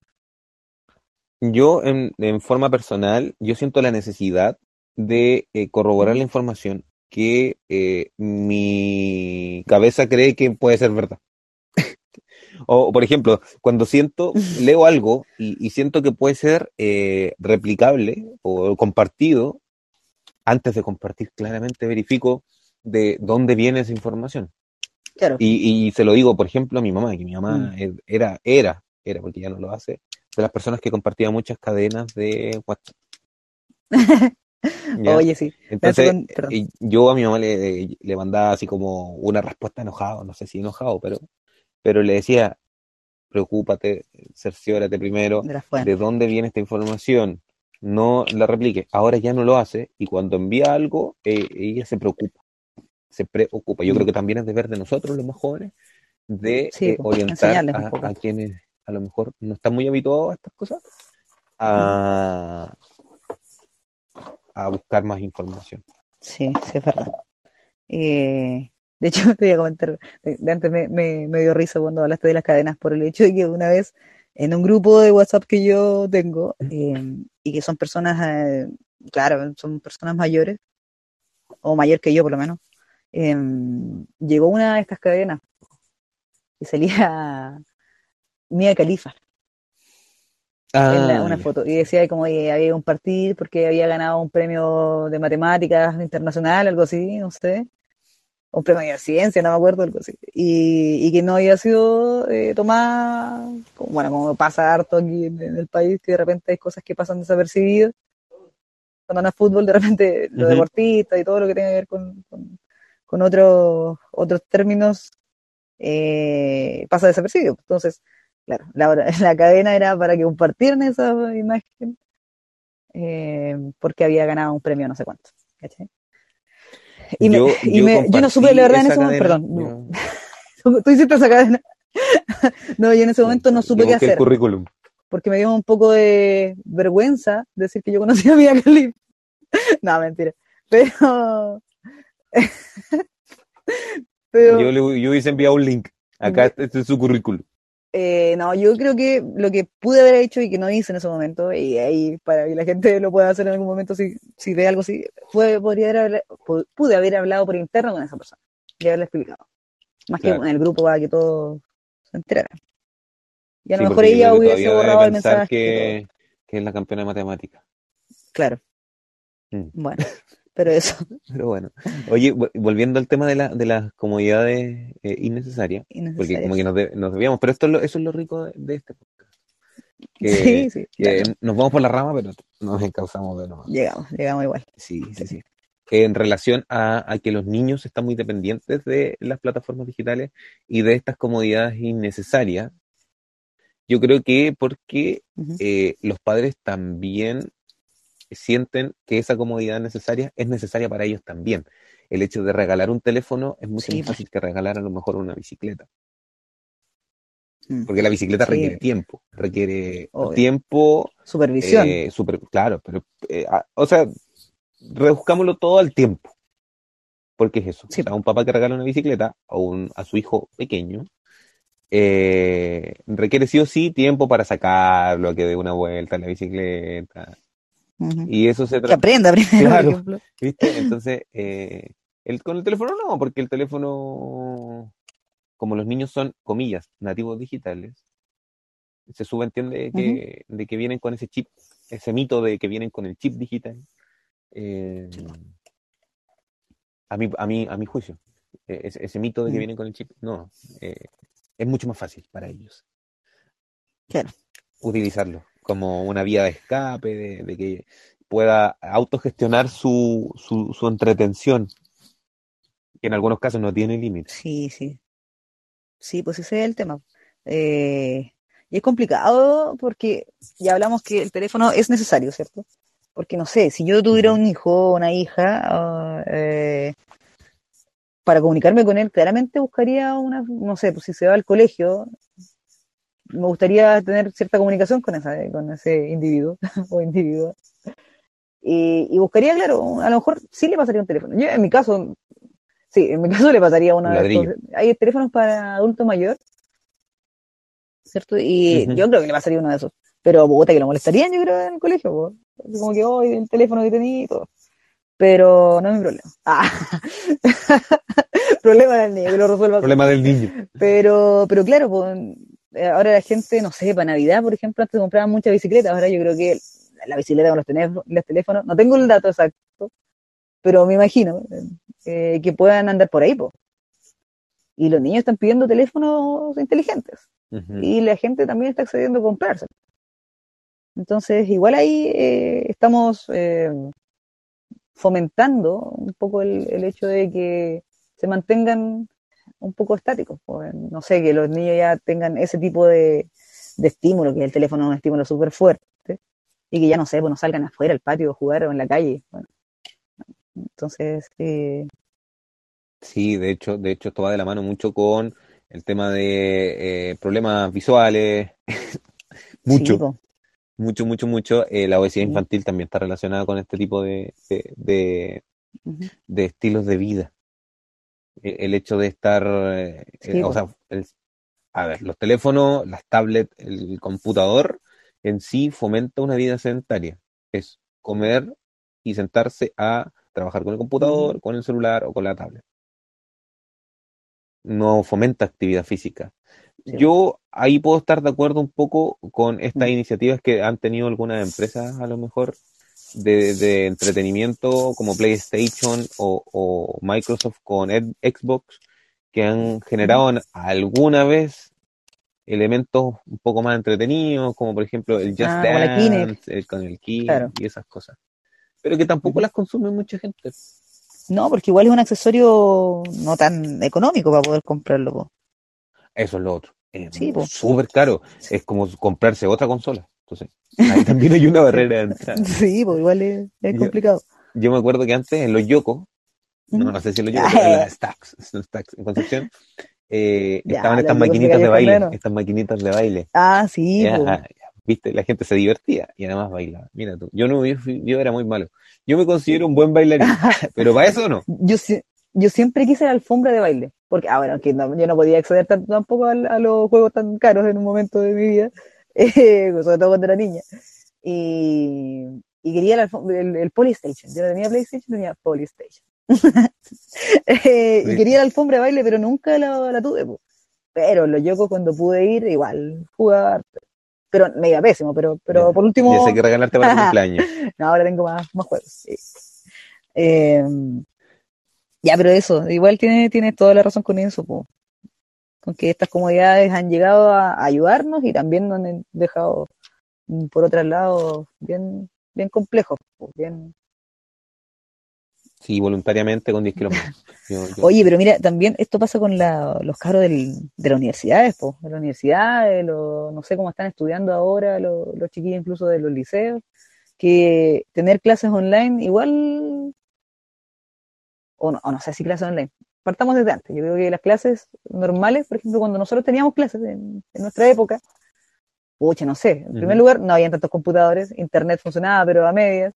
S2: Yo, en, forma personal, yo siento la necesidad de eh, corroborar la información que eh, mi cabeza cree que puede ser verdad. O, por ejemplo, cuando siento, leo algo y, y siento que puede ser eh, replicable o compartido, antes de compartir, claramente verifico de dónde viene esa información.
S1: Claro.
S2: Y, y se lo digo, por ejemplo, a mi mamá, que mi mamá
S1: Mm.
S2: er- era, era, era, porque ya no lo hace, de las personas que compartían muchas cadenas de WhatsApp. ¿Ya?
S1: Oye, sí.
S2: Entonces,
S1: con-
S2: eh, yo a mi mamá le, le mandaba así como una respuesta enojado, no sé si enojado, pero, pero le decía, preocúpate, cerciórate primero
S1: De
S2: dónde viene esta información, no la replique. Ahora ya no lo hace y cuando envía algo, eh, ella se preocupa, se preocupa. Yo
S1: Mm.
S2: creo que también es deber de nosotros, los más jóvenes, de
S1: Sí,
S2: eh,
S1: pues,
S2: orientar a, quienes a lo mejor no están muy habituados a estas cosas a, a buscar más información.
S1: Sí, sí, es verdad. Eh, de hecho, te voy a comentar, de, antes me, me, me dio risa cuando hablaste de las cadenas por el hecho de que una vez en un grupo de WhatsApp que yo tengo, eh, y que son personas, eh, claro, son personas mayores, o mayor que yo por lo menos, eh, llegó una de estas cadenas y salía Mia Khalifa en la-
S2: Ah,
S1: una
S2: ya.
S1: foto y decía como que había un partido porque había ganado un premio de matemáticas internacional, algo así, no sé, un premio de ciencia, no me acuerdo, algo así, y, y que no había sido eh, tomada, como- bueno, como pasa harto aquí en, en el país, que de repente hay cosas que pasan desapercibidas, cuando no es fútbol, de repente los
S2: Ujú.
S1: deportistas y todo lo que tenga que ver con, con, con otros, otros términos eh, pasa desapercibido. Entonces, claro, la, la cadena era para que compartieran esa imagen eh, porque había ganado un premio no sé cuánto. ¿cachai? Y, me-
S2: Yo-
S1: y
S2: yo
S1: me- yo no supe, la verdad, en ese momento,
S2: cadena,
S1: perdón,
S2: yo-
S1: no, tú hiciste esa cadena. no, yo en ese momento no supe
S2: yo
S1: qué
S2: el
S1: hacer,
S2: currículum.
S1: porque me dio un poco de vergüenza decir que yo conocía a Mia Khalifa. no, mentira. Pero... pero
S2: Yo, le, yo hubiese enviado un link. Acá este es su currículum.
S1: Eh, no, yo creo que lo que pude haber hecho y que no hice en ese momento, y ahí para que la gente lo pueda hacer en algún momento si, si ve algo así, fue, podría haber, pu- pude haber hablado por interno con esa persona y haberle explicado. Más
S2: Claro.
S1: que en el grupo para que todos se enteraran. Y a lo mejor ella hubiese borrado el mensaje.
S2: que, que es la campeona de matemáticas.
S1: todo. Claro.
S2: Mm.
S1: Bueno, pero eso.
S2: Pero bueno. Oye, vol- volviendo al tema de, la, de las comodidades eh, innecesarias, porque como que nos, de- nos debíamos, pero esto es lo, eso es lo rico de, de este podcast. Que,
S1: sí, sí.
S2: que
S1: claro.
S2: nos vamos por la rama, pero nos encauzamos de nuevo.
S1: Llegamos, llegamos igual.
S2: Sí, sí, sí. En relación a, a que los niños están muy dependientes de las plataformas digitales y de estas comodidades innecesarias, yo creo que porque eh, los padres también sienten que esa comodidad necesaria es necesaria para ellos también. El hecho de regalar un teléfono es mucho
S1: Sí,
S2: más fácil que regalar a lo mejor una bicicleta,
S1: Mm.
S2: porque la bicicleta
S1: Sí.
S2: requiere tiempo, requiere
S1: Obvio.
S2: tiempo,
S1: Supervisión.
S2: eh, super- claro, pero, eh, ah, o sea, reduzcámoslo todo al tiempo. Porque es eso.
S1: Sí.
S2: O sea, un papá que regala una bicicleta a, un, a su hijo pequeño eh, requiere sí o sí tiempo para sacarlo, a que dé una vuelta en la bicicleta. Y eso se
S1: Que
S2: trata,
S1: aprenda primero,
S2: Claro.
S1: por ejemplo.
S2: ¿viste? Entonces, eh, el, con el teléfono no, porque el teléfono, como los niños son, comillas, nativos digitales, se subentiende que, de que vienen con ese chip, ese mito de que vienen con el chip digital. eh, a, mi, a, mi, a mi juicio, eh, ese, ese mito de que
S1: Mm.
S2: vienen con el chip, no, eh, es mucho más fácil para ellos
S1: Claro.
S2: utilizarlo como una vía de escape, de, de que pueda autogestionar su, su, su entretención, que en algunos casos no tiene límites.
S1: Sí, sí. Sí, pues ese es el tema. Eh, y es complicado porque ya hablamos que el teléfono es necesario, ¿cierto? Porque no sé, si yo tuviera un hijo o una hija, ah, eh, para comunicarme con él, claramente buscaría una, no sé, pues si se va al colegio, me gustaría tener cierta comunicación con esa, con ese individuo o individua. Y, y buscaría, claro, a lo mejor sí le pasaría un teléfono. Yo, en mi caso, sí, en mi caso le pasaría una Hay teléfonos para adulto mayor, ¿cierto? Y
S2: Ujú.
S1: yo creo que le pasaría uno de esos. Pero, puta, que lo molestarían, yo creo, en el colegio, po. Así Como que, hoy el teléfono que tenía y todo. Pero no es mi problema. Ah. problema del niño, que lo resuelva.
S2: Problema del niño.
S1: Pero, pero claro, pues, eh, ahora la gente, no sé, para Navidad, por ejemplo, antes compraban muchas bicicletas, ahora yo creo que la bicicleta con los teléfonos, los teléfonos, no tengo el dato exacto, pero me imagino eh, que puedan andar por ahí, pues. Y los niños están pidiendo teléfonos inteligentes y la gente también está accediendo a comprarse. Entonces, igual ahí eh, estamos eh, fomentando un poco el, el, hecho de que se mantengan un poco estáticos. Pues, no sé, que los niños ya tengan ese tipo de, de estímulo, que el teléfono es un estímulo súper fuerte, y que ya no sé, pues no salgan afuera al patio a jugar o en la calle. Bueno, entonces, eh...
S2: sí, de hecho, de hecho esto va de la mano mucho con el tema de eh, problemas visuales, mucho, sí, mucho, mucho, mucho. Eh, la obesidad sí. infantil también está relacionada con este tipo de, de, de, uh -huh. de estilos de vida. El, el hecho de estar, eh, sí, o sea, el, a ver, los teléfonos, las tablets, el computador en sí fomenta una vida sedentaria. Es comer y sentarse a trabajar con el computador, con el celular o con la tablet. No fomenta actividad física. Sí. Yo ahí puedo estar de acuerdo un poco con estas iniciativas que han tenido algunas empresas, a lo mejor, de, de entretenimiento como PlayStation o, o Microsoft con Ed, Xbox, que han generado alguna vez elementos un poco más entretenidos, como por ejemplo el Just ah, Dance, el, con el claro. y esas cosas. Pero que tampoco las consume mucha gente.
S1: No, porque igual es un accesorio no tan económico para poder comprarlo. Po.
S2: Eso es lo otro. Es sí, súper caro. Es como comprarse otra consola. Entonces, ahí también hay una barrera de entrada.
S1: sí, pues igual es, es complicado.
S2: Yo, me acuerdo que antes en los Yoko, no, no sé si en los Yoko, pero en las Stacks, en, stacks, en Concepción, eh, ya, estaban estas maquinitas de baile, estas maquinitas de baile.
S1: Ah, sí.
S2: Ya, ya, Viste, la gente se divertía y además bailaba. Mira tú, yo no, yo, yo, era muy malo. Yo me considero un buen bailarín, pero para eso no.
S1: Yo, yo siempre quise la alfombra de baile, porque, ah, bueno, que no, yo no podía acceder tanto, tampoco a, a, los juegos tan caros en un momento de mi vida, eh, sobre todo cuando era niña. Y, y quería la, el, el Polystation. Yo no tenía PlayStation, tenía Polystation. eh, sí. Y quería la alfombra de baile, pero nunca la, la tuve. Pues. Pero los yocos cuando pude ir, igual jugar. Pero me iba pésimo, pero, pero por último.
S2: Ya sé que regalarte para el cumpleaños.
S1: no, ahora tengo más, más juegos. Sí. Eh, ya, pero eso, igual tiene, tiene toda la razón con eso, po. Con que estas comodidades han llegado a ayudarnos y también nos han dejado por otro lado bien, bien complejos, po, bien,
S2: Sí, voluntariamente con 10 kilómetros.
S1: Yo, yo... Oye, pero mira, también esto pasa con la, los carros del, de las universidades, pues, de las universidades, lo, no sé cómo están estudiando ahora los, los chiquillos incluso de los liceos, que tener clases online igual, o no, o no sé si clases online, partamos desde antes, yo creo que las clases normales, por ejemplo, cuando nosotros teníamos clases en, en nuestra época, pucha, no sé, en uh -huh. primer lugar no habían tantos computadores, internet funcionaba, pero a medias,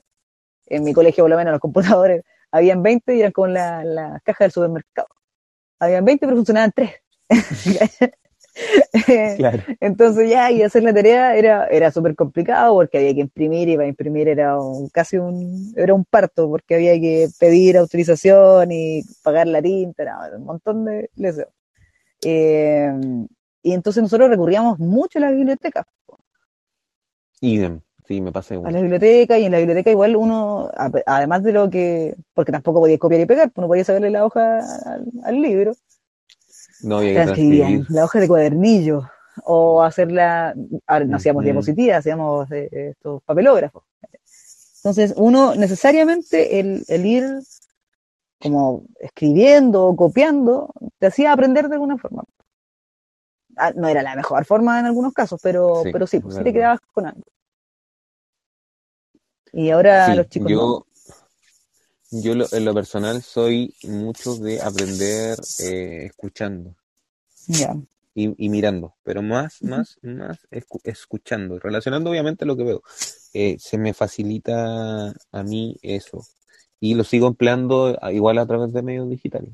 S1: en mi colegio por lo menos los computadores habían 20 y eran con la, la caja del supermercado. Habían 20 pero funcionaban 3. claro. Entonces ya, y hacer la tarea era, era súper complicado porque había que imprimir y para imprimir era un, casi un, era un parto porque había que pedir autorización y pagar la tinta, era un montón de deseos. Eh, y entonces nosotros recurríamos mucho a las bibliotecas.
S2: Idem. Sí, me igual.
S1: A la biblioteca y en la biblioteca igual uno, además de lo que, porque tampoco podía copiar y pegar, pues no podía saberle la hoja al, al libro.
S2: No transcribir.
S1: La hoja de cuadernillo o hacerla, ahora no hacíamos mm. diapositivas, hacíamos eh, estos papelógrafos. Entonces uno necesariamente el, el ir como escribiendo o copiando te hacía aprender de alguna forma. Ah, no era la mejor forma en algunos casos, pero sí, pero sí, pues, sí te quedabas con algo. Y ahora sí, los chicos.
S2: Yo. Yo lo, en lo personal soy mucho de aprender eh, escuchando.
S1: Yeah.
S2: Y, y, mirando, pero más, más, más escu escuchando, relacionando obviamente lo que veo. Eh, se me facilita a mí eso. Y lo sigo empleando igual a través de medios digitales.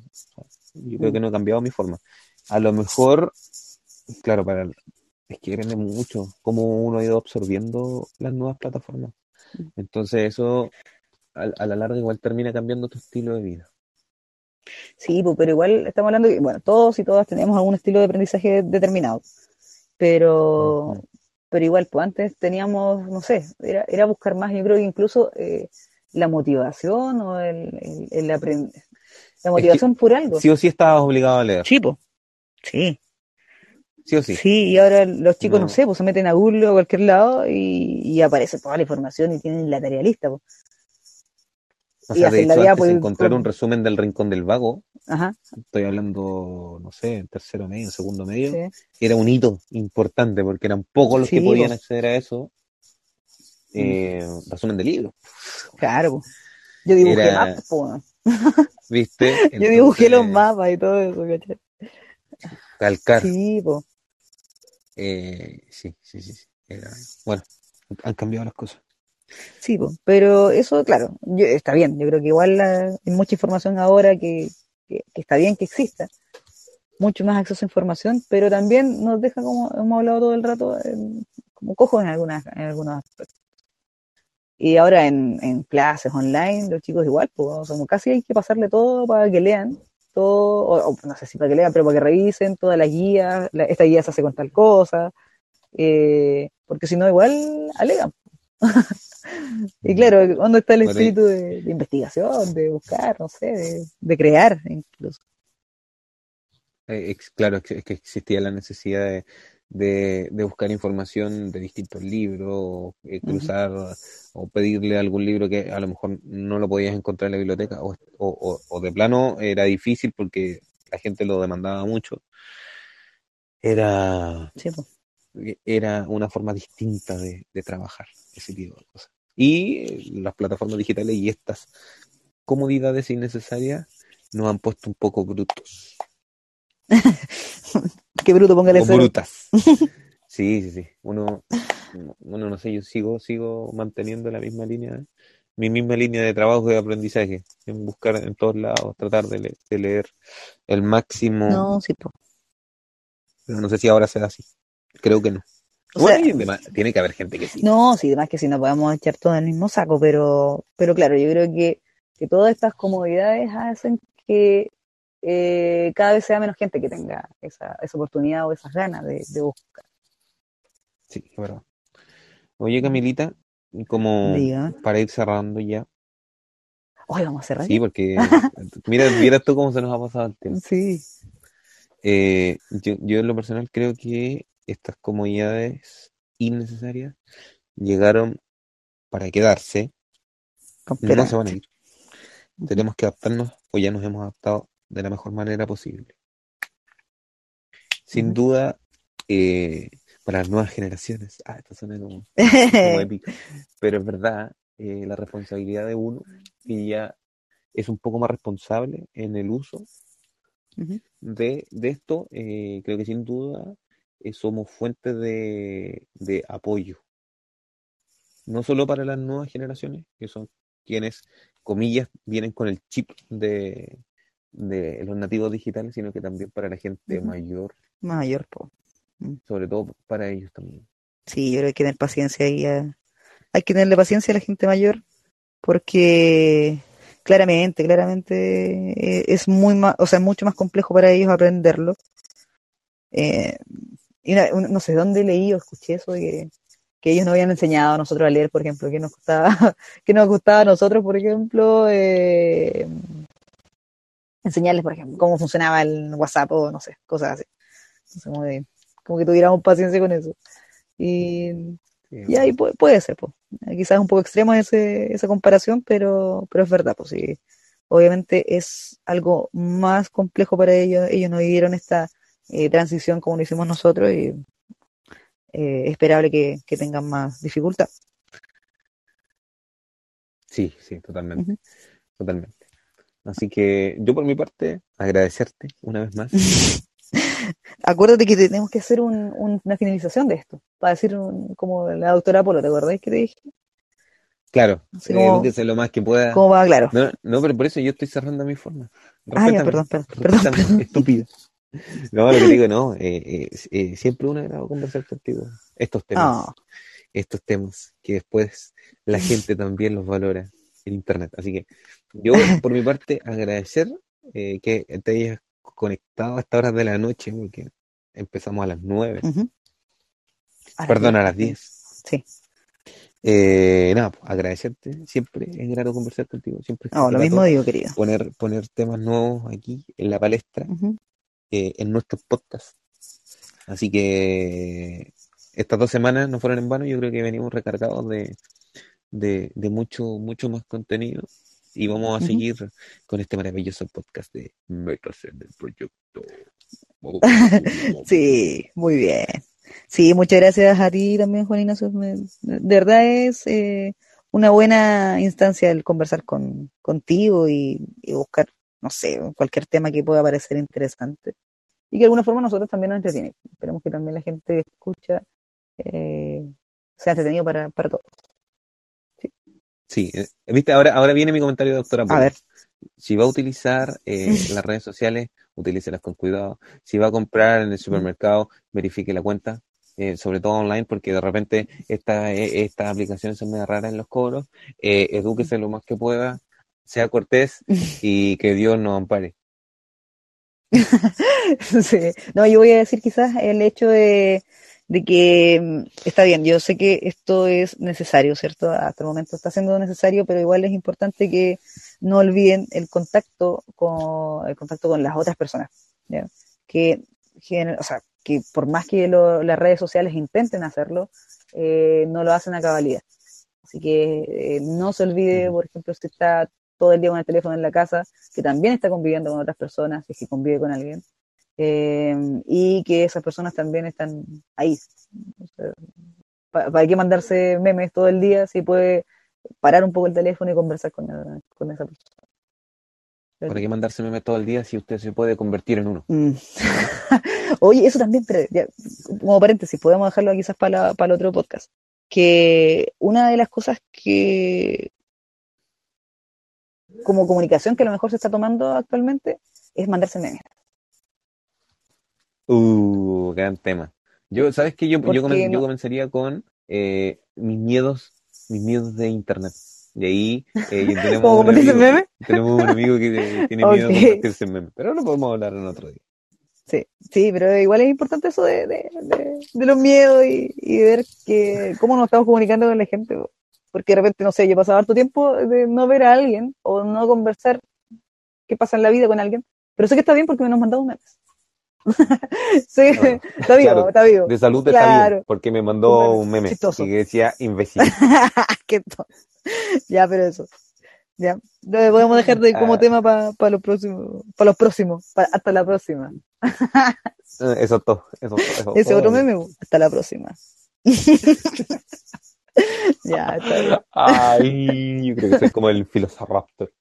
S2: Yo creo que no he cambiado mi forma. A lo mejor, claro, para es que depende mucho cómo uno ha ido absorbiendo las nuevas plataformas. Entonces eso a, a, la larga igual termina cambiando tu estilo de vida.
S1: Sí, pero igual estamos hablando que, bueno, todos y todas tenemos algún estilo de aprendizaje determinado, pero, uh -huh. pero igual, pues antes teníamos, no sé, era, era buscar más, yo creo que incluso eh, la motivación o el, el, el aprender, la motivación es que, por algo.
S2: Sí o sí estabas obligado a leer.
S1: Sí, pues, sí.
S2: sí o sí.
S1: Sí, y ahora los chicos, no,
S2: No.
S1: sé, pues se meten a Google o a cualquier lado y, y aparece toda la información y tienen la tarea lista. Pues.
S2: O
S1: y
S2: sea, de hecho, antes
S1: por-
S2: encontrar un resumen del Rincón del Vago,
S1: Ajá,
S2: estoy hablando, no sé, en tercero medio, segundo medio,
S1: sí.
S2: era un hito importante porque eran pocos los que podían
S1: pues.
S2: acceder a eso. Eh, resumen de libro,
S1: Claro. pues. Yo dibujé
S2: Era-
S1: mapas, pues.
S2: ¿viste?
S1: Yo dibujé los mapas y todo eso, ¿cachai?
S2: Calcar.
S1: Sí, pues.
S2: Eh, sí, sí, sí. sí. Era- bueno, han cambiado las cosas.
S1: Sí, pero eso, claro, yo- está bien. Yo creo que igual la- hay mucha información ahora que, está bien que exista. Mucho más acceso a información, pero también nos deja, como hemos hablado todo el rato, como cojos en, algunas, en algunos aspectos. Y ahora en, clases online, los chicos igual, pues, casi hay que pasarle todo para que lean, todo, o no sé si para que lean, pero para que revisen todas las guías, la- esta guía se hace con tal cosa, eh, porque si no, igual alegan. Y claro, ¿dónde está el
S2: Bueno,
S1: espíritu de, de investigación, de buscar, no sé, de, de crear incluso?
S2: Eh, claro, es que, existía la necesidad de, de- de buscar información de distintos libros, o, eh, cruzar o pedirle algún libro que a lo mejor no lo podías encontrar en la biblioteca, o, o- o- o de plano era difícil porque la gente lo demandaba mucho. Era,
S1: Sí, pues.
S2: era una forma distinta de, de trabajar ese tipo de cosas. Y las plataformas digitales y estas comodidades innecesarias nos han puesto un poco brutos.
S1: Qué bruto, póngale
S2: o
S1: cero.
S2: brutas. Sí, sí, sí. Uno, uno no sé, yo sigo, sigo manteniendo la misma línea, mi misma línea de trabajo y de aprendizaje, en buscar en todos lados, tratar de, le- de leer el máximo,
S1: No, sí, pues.
S2: pero no sé si ahora sea así. Creo que no.
S1: O
S2: Bueno,
S1: sea,
S2: y demás, tiene que haber gente que sí.
S1: no, sí, además que si no podemos echar todo en el mismo saco, pero, pero claro, yo creo que, que todas estas comodidades hacen que eh, cada vez sea menos gente que tenga esa, esa oportunidad o esas ganas de, de buscar.
S2: Sí, es verdad. Oye, Camilita, como
S1: Diga,
S2: para ir cerrando ya,
S1: hoy vamos a cerrar.
S2: sí, porque mira, mira tú cómo se nos ha pasado el tiempo.
S1: Sí,
S2: Eh, yo, yo en lo personal creo que estas comodidades innecesarias llegaron para quedarse, no se van a ir. Tenemos que adaptarnos o ya nos hemos adaptado de la mejor manera posible. Sin duda, eh, para las nuevas generaciones, ah, esto suena como, como épico, pero es verdad, eh, la responsabilidad de uno, que ya es un poco más responsable en el uso de, de esto, eh, creo que sin duda somos fuentes de, de apoyo, no solo para las nuevas generaciones, que son quienes, comillas, vienen con el chip de, de los nativos digitales, sino que también para la gente mayor,
S1: Mayor, po.
S2: sobre todo para ellos también.
S1: Sí, yo creo que hay que tener paciencia ahí. a- Hay que tenerle paciencia a la gente mayor porque claramente, claramente eh, es muy más, o sea, es mucho más complejo para ellos aprenderlo. Eh, una- una- no sé dónde leí o escuché eso de que, que ellos no habían enseñado a nosotros a leer, por ejemplo, que nos gustaba, que nos gustaba a nosotros, por ejemplo, eh, enseñarles, por ejemplo, cómo funcionaba el WhatsApp o no sé, cosas así. Entonces, como, de- como que tuviéramos paciencia con eso. Y,
S2: Sí,
S1: y ahí puede, puede ser, pues. Quizás es un poco extremo ese, esa comparación, pero, pero es verdad, pues sí. Obviamente es algo más complejo para ellos. Ellos no vivieron esta eh, transición como lo hicimos nosotros y eh, es esperable que, que tengan más dificultad.
S2: Sí, sí, totalmente, totalmente. Así que yo por mi parte, agradecerte una vez más.
S1: Acuérdate que tenemos que hacer un- un- una finalización de esto, para decir un- como la doctora Polo, ¿te acordás que te dije?
S2: Claro,
S1: Así como-
S2: edúquese lo más que pueda.
S1: ¿Cómo va? Claro.
S2: No, no, pero por eso yo estoy cerrando a mi forma.
S1: Ah, ya,
S2: Respétame,
S1: perdón, perdón, perdón,
S2: respétame,
S1: perdón.
S2: estúpida. No, lo que digo, no, eh, eh, eh, siempre un agrado conversar contigo. Estos temas,
S1: Ah,
S2: estos temas que después la gente también los valora en internet. Así que yo, por mi parte, agradecer eh, que te hayas conectado a estas horas de la noche, porque empezamos a las nueve,
S1: ujú. A las
S2: perdón, a
S1: diez.
S2: las diez.
S1: Sí.
S2: Eh, nada, pues, agradecerte, siempre es grato conversar contigo, siempre es
S1: No, lo mismo digo, querido.
S2: poner, poner temas nuevos aquí en la palestra. Eh, en nuestros podcasts. Así que estas dos semanas no fueron en vano, yo creo que venimos recargados de, de, de mucho, mucho más contenido. Y vamos a seguir con este maravilloso podcast de Metas en el proyecto.
S1: Sí, muy bien. Sí, muchas gracias a ti también, Juan Ignacio. De verdad es eh, una buena instancia el conversar con, contigo y, y buscar, no sé, cualquier tema que pueda parecer interesante. Y que de alguna forma nosotros también nos entretiene. Esperemos que también la gente que escucha eh, sea entretenido para, para todos.
S2: Sí, eh, viste, ahora, ahora viene mi comentario, doctora.
S1: A ver.
S2: Si va a utilizar eh, las redes sociales, utilícelas con cuidado. Si va a comprar en el supermercado, verifique la cuenta, eh, sobre todo online, porque de repente esta, eh, estas aplicaciones son medio raras en los cobros. Eh, edúquese lo más que pueda, sea cortés y que Dios nos ampare.
S1: Sí. No, yo voy a decir quizás el hecho de, de que mm, está bien, yo sé que esto es necesario, ¿cierto? Hasta el momento está siendo necesario, pero igual es importante que no olviden el contacto con, el contacto con las otras personas, ¿ya? Que, o sea, que por más que lo- las redes sociales intenten hacerlo, eh, no lo hacen a cabalidad. Así que eh, no se olvide, por ejemplo, si está todo el día con el teléfono en la casa, que también está conviviendo con otras personas, si es que convive con alguien, eh, y que esas personas también están ahí. O sea, ¿pa- ¿Para qué mandarse memes todo el día si puede parar un poco el teléfono y conversar con, la- con esa persona?
S2: ¿Para qué mandarse memes todo el día si usted se puede convertir en uno?
S1: Mm. Oye, eso también, pero ya, como paréntesis, podemos dejarlo quizás para, para el otro podcast. Que una de las cosas que, como comunicación que a lo mejor se está tomando actualmente, es mandarse memes.
S2: Uh, gran tema. Yo, ¿sabes qué? Yo, yo, comen- yo comenzaría con eh, mis miedos, mis miedos de internet. De ahí eh, tenemos
S1: ¿Cómo
S2: un amigo,
S1: meme?
S2: tenemos un amigo que tiene miedo de convertirse en meme, pero no podemos hablar en otro día.
S1: Sí, sí, pero igual es importante eso de, de, de, de los miedos y, y ver que cómo nos estamos comunicando con la gente. po. Porque de repente, no sé, yo he pasado harto tiempo de no ver a alguien o no conversar qué pasa en la vida con alguien, pero sé que está bien porque me nos mandado memes. sí, está vivo,
S2: Claro.
S1: está vivo.
S2: De salud está
S1: Claro.
S2: bien, porque me mandó
S1: Un
S2: un
S1: meme chistoso.
S2: que decía imbécil.
S1: Qué ya, pero eso. Ya, lo podemos dejar de como
S2: Ah.
S1: tema para los próximos, para los próximos, pa- hasta la próxima.
S2: Eh, Eso es todo. Eso, es todo.
S1: Ese otro meme, hasta la próxima. ya, está bien.
S2: Ay, yo creo que soy como el Filosaraptor.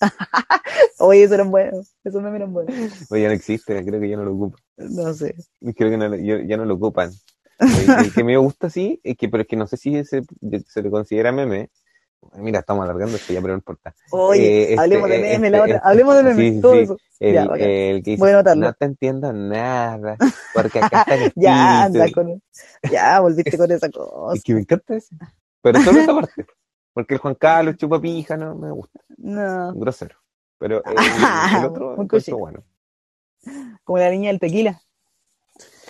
S1: Oye, esos eran buenos. Esos memes eran buenos.
S2: Oye, ya no existe, creo que ya no lo ocupan.
S1: No sé.
S2: Creo que no ya, ya no lo ocupan. El, el que me gusta sí, es que, pero es que no sé si se, se le considera meme. Mira, estamos alargando esto ya, pero no importa.
S1: Oye,
S2: Eh, este,
S1: hablemos de
S2: eh,
S1: memes,
S2: este,
S1: la otra.
S2: este,
S1: hablemos de memes,
S2: sí,
S1: todo
S2: sí.
S1: eso.
S2: El,
S1: Ya,
S2: que dice,
S1: Voy a anotarlo.
S2: no te entiendo nada, porque acá está el
S1: Ya, anda
S2: espíritu".
S1: con. Ya, volviste con esa cosa.
S2: Es que me encanta ese. Pero solo esa parte. Porque el Juan Carlos chupa pija, no me gusta.
S1: No,
S2: Grosero. Pero el, el otro,
S1: Muy
S2: el bueno.
S1: como la niña del tequila.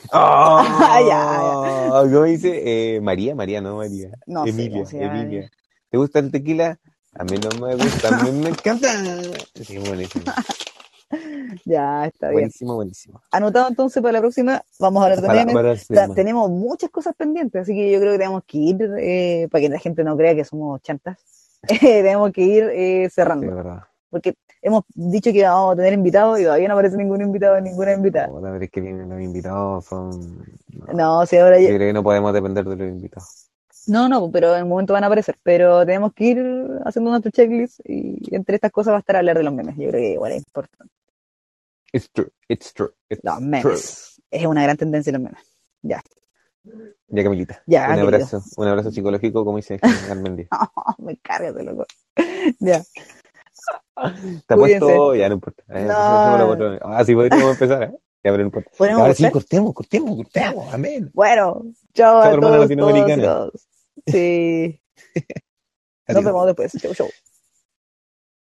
S2: ¡Ah!
S1: Ya,
S2: ¿Cómo dice? Eh, María, María, no María.
S1: No sé
S2: Emilia,
S1: llama.
S2: Emilia. ¿Te gusta el tequila? A mí no me gusta, a mí me encanta. Sí, buenísimo.
S1: Ya, está bien.
S2: Buenísimo, buenísimo.
S1: Anotado entonces para la próxima, vamos a hablar de
S2: Para,
S1: memes.
S2: para
S1: O sea,
S2: hacerlo.
S1: tenemos muchas cosas pendientes, así que yo creo que tenemos que ir, eh, para que la gente no crea que somos chantas, eh, tenemos que ir eh,
S2: Sí,
S1: cerrando,
S2: de verdad.
S1: porque hemos dicho que vamos a tener invitados y todavía no aparece ningún invitado, ninguna invitada.
S2: No, la verdad es que vienen los invitados, son... No,
S1: No, si ahora
S2: Yo
S1: ya-
S2: creo que no podemos depender de los invitados.
S1: No, no, pero en un momento van a aparecer, pero tenemos que ir haciendo nuestro checklist y entre estas cosas va a estar hablar de los memes. Yo creo que igual es importante.
S2: It's true, it's true, it's
S1: Los
S2: true.
S1: memes. Es una gran tendencia los memes.
S2: Ya, Camilita.
S1: Ya,
S2: un
S1: querido.
S2: abrazo, un abrazo psicológico, como dice Carmen Díaz.
S1: Me cargas de loco. Ya.
S2: ¿Está
S1: Cuídense.
S2: puesto? Ya no importa. Eh,
S1: No.
S2: otro- Ah, podríamos empezar, ¿eh? Ya, pero no importa.
S1: ¿Podemos
S2: Ahora sí, cortemos, cortemos, cortemos. Amén.
S1: Bueno, chao a
S2: Chao, hermana
S1: todos,
S2: latinoamericana.
S1: todos y todos. Sí. Nos vemos después. Chau, chau.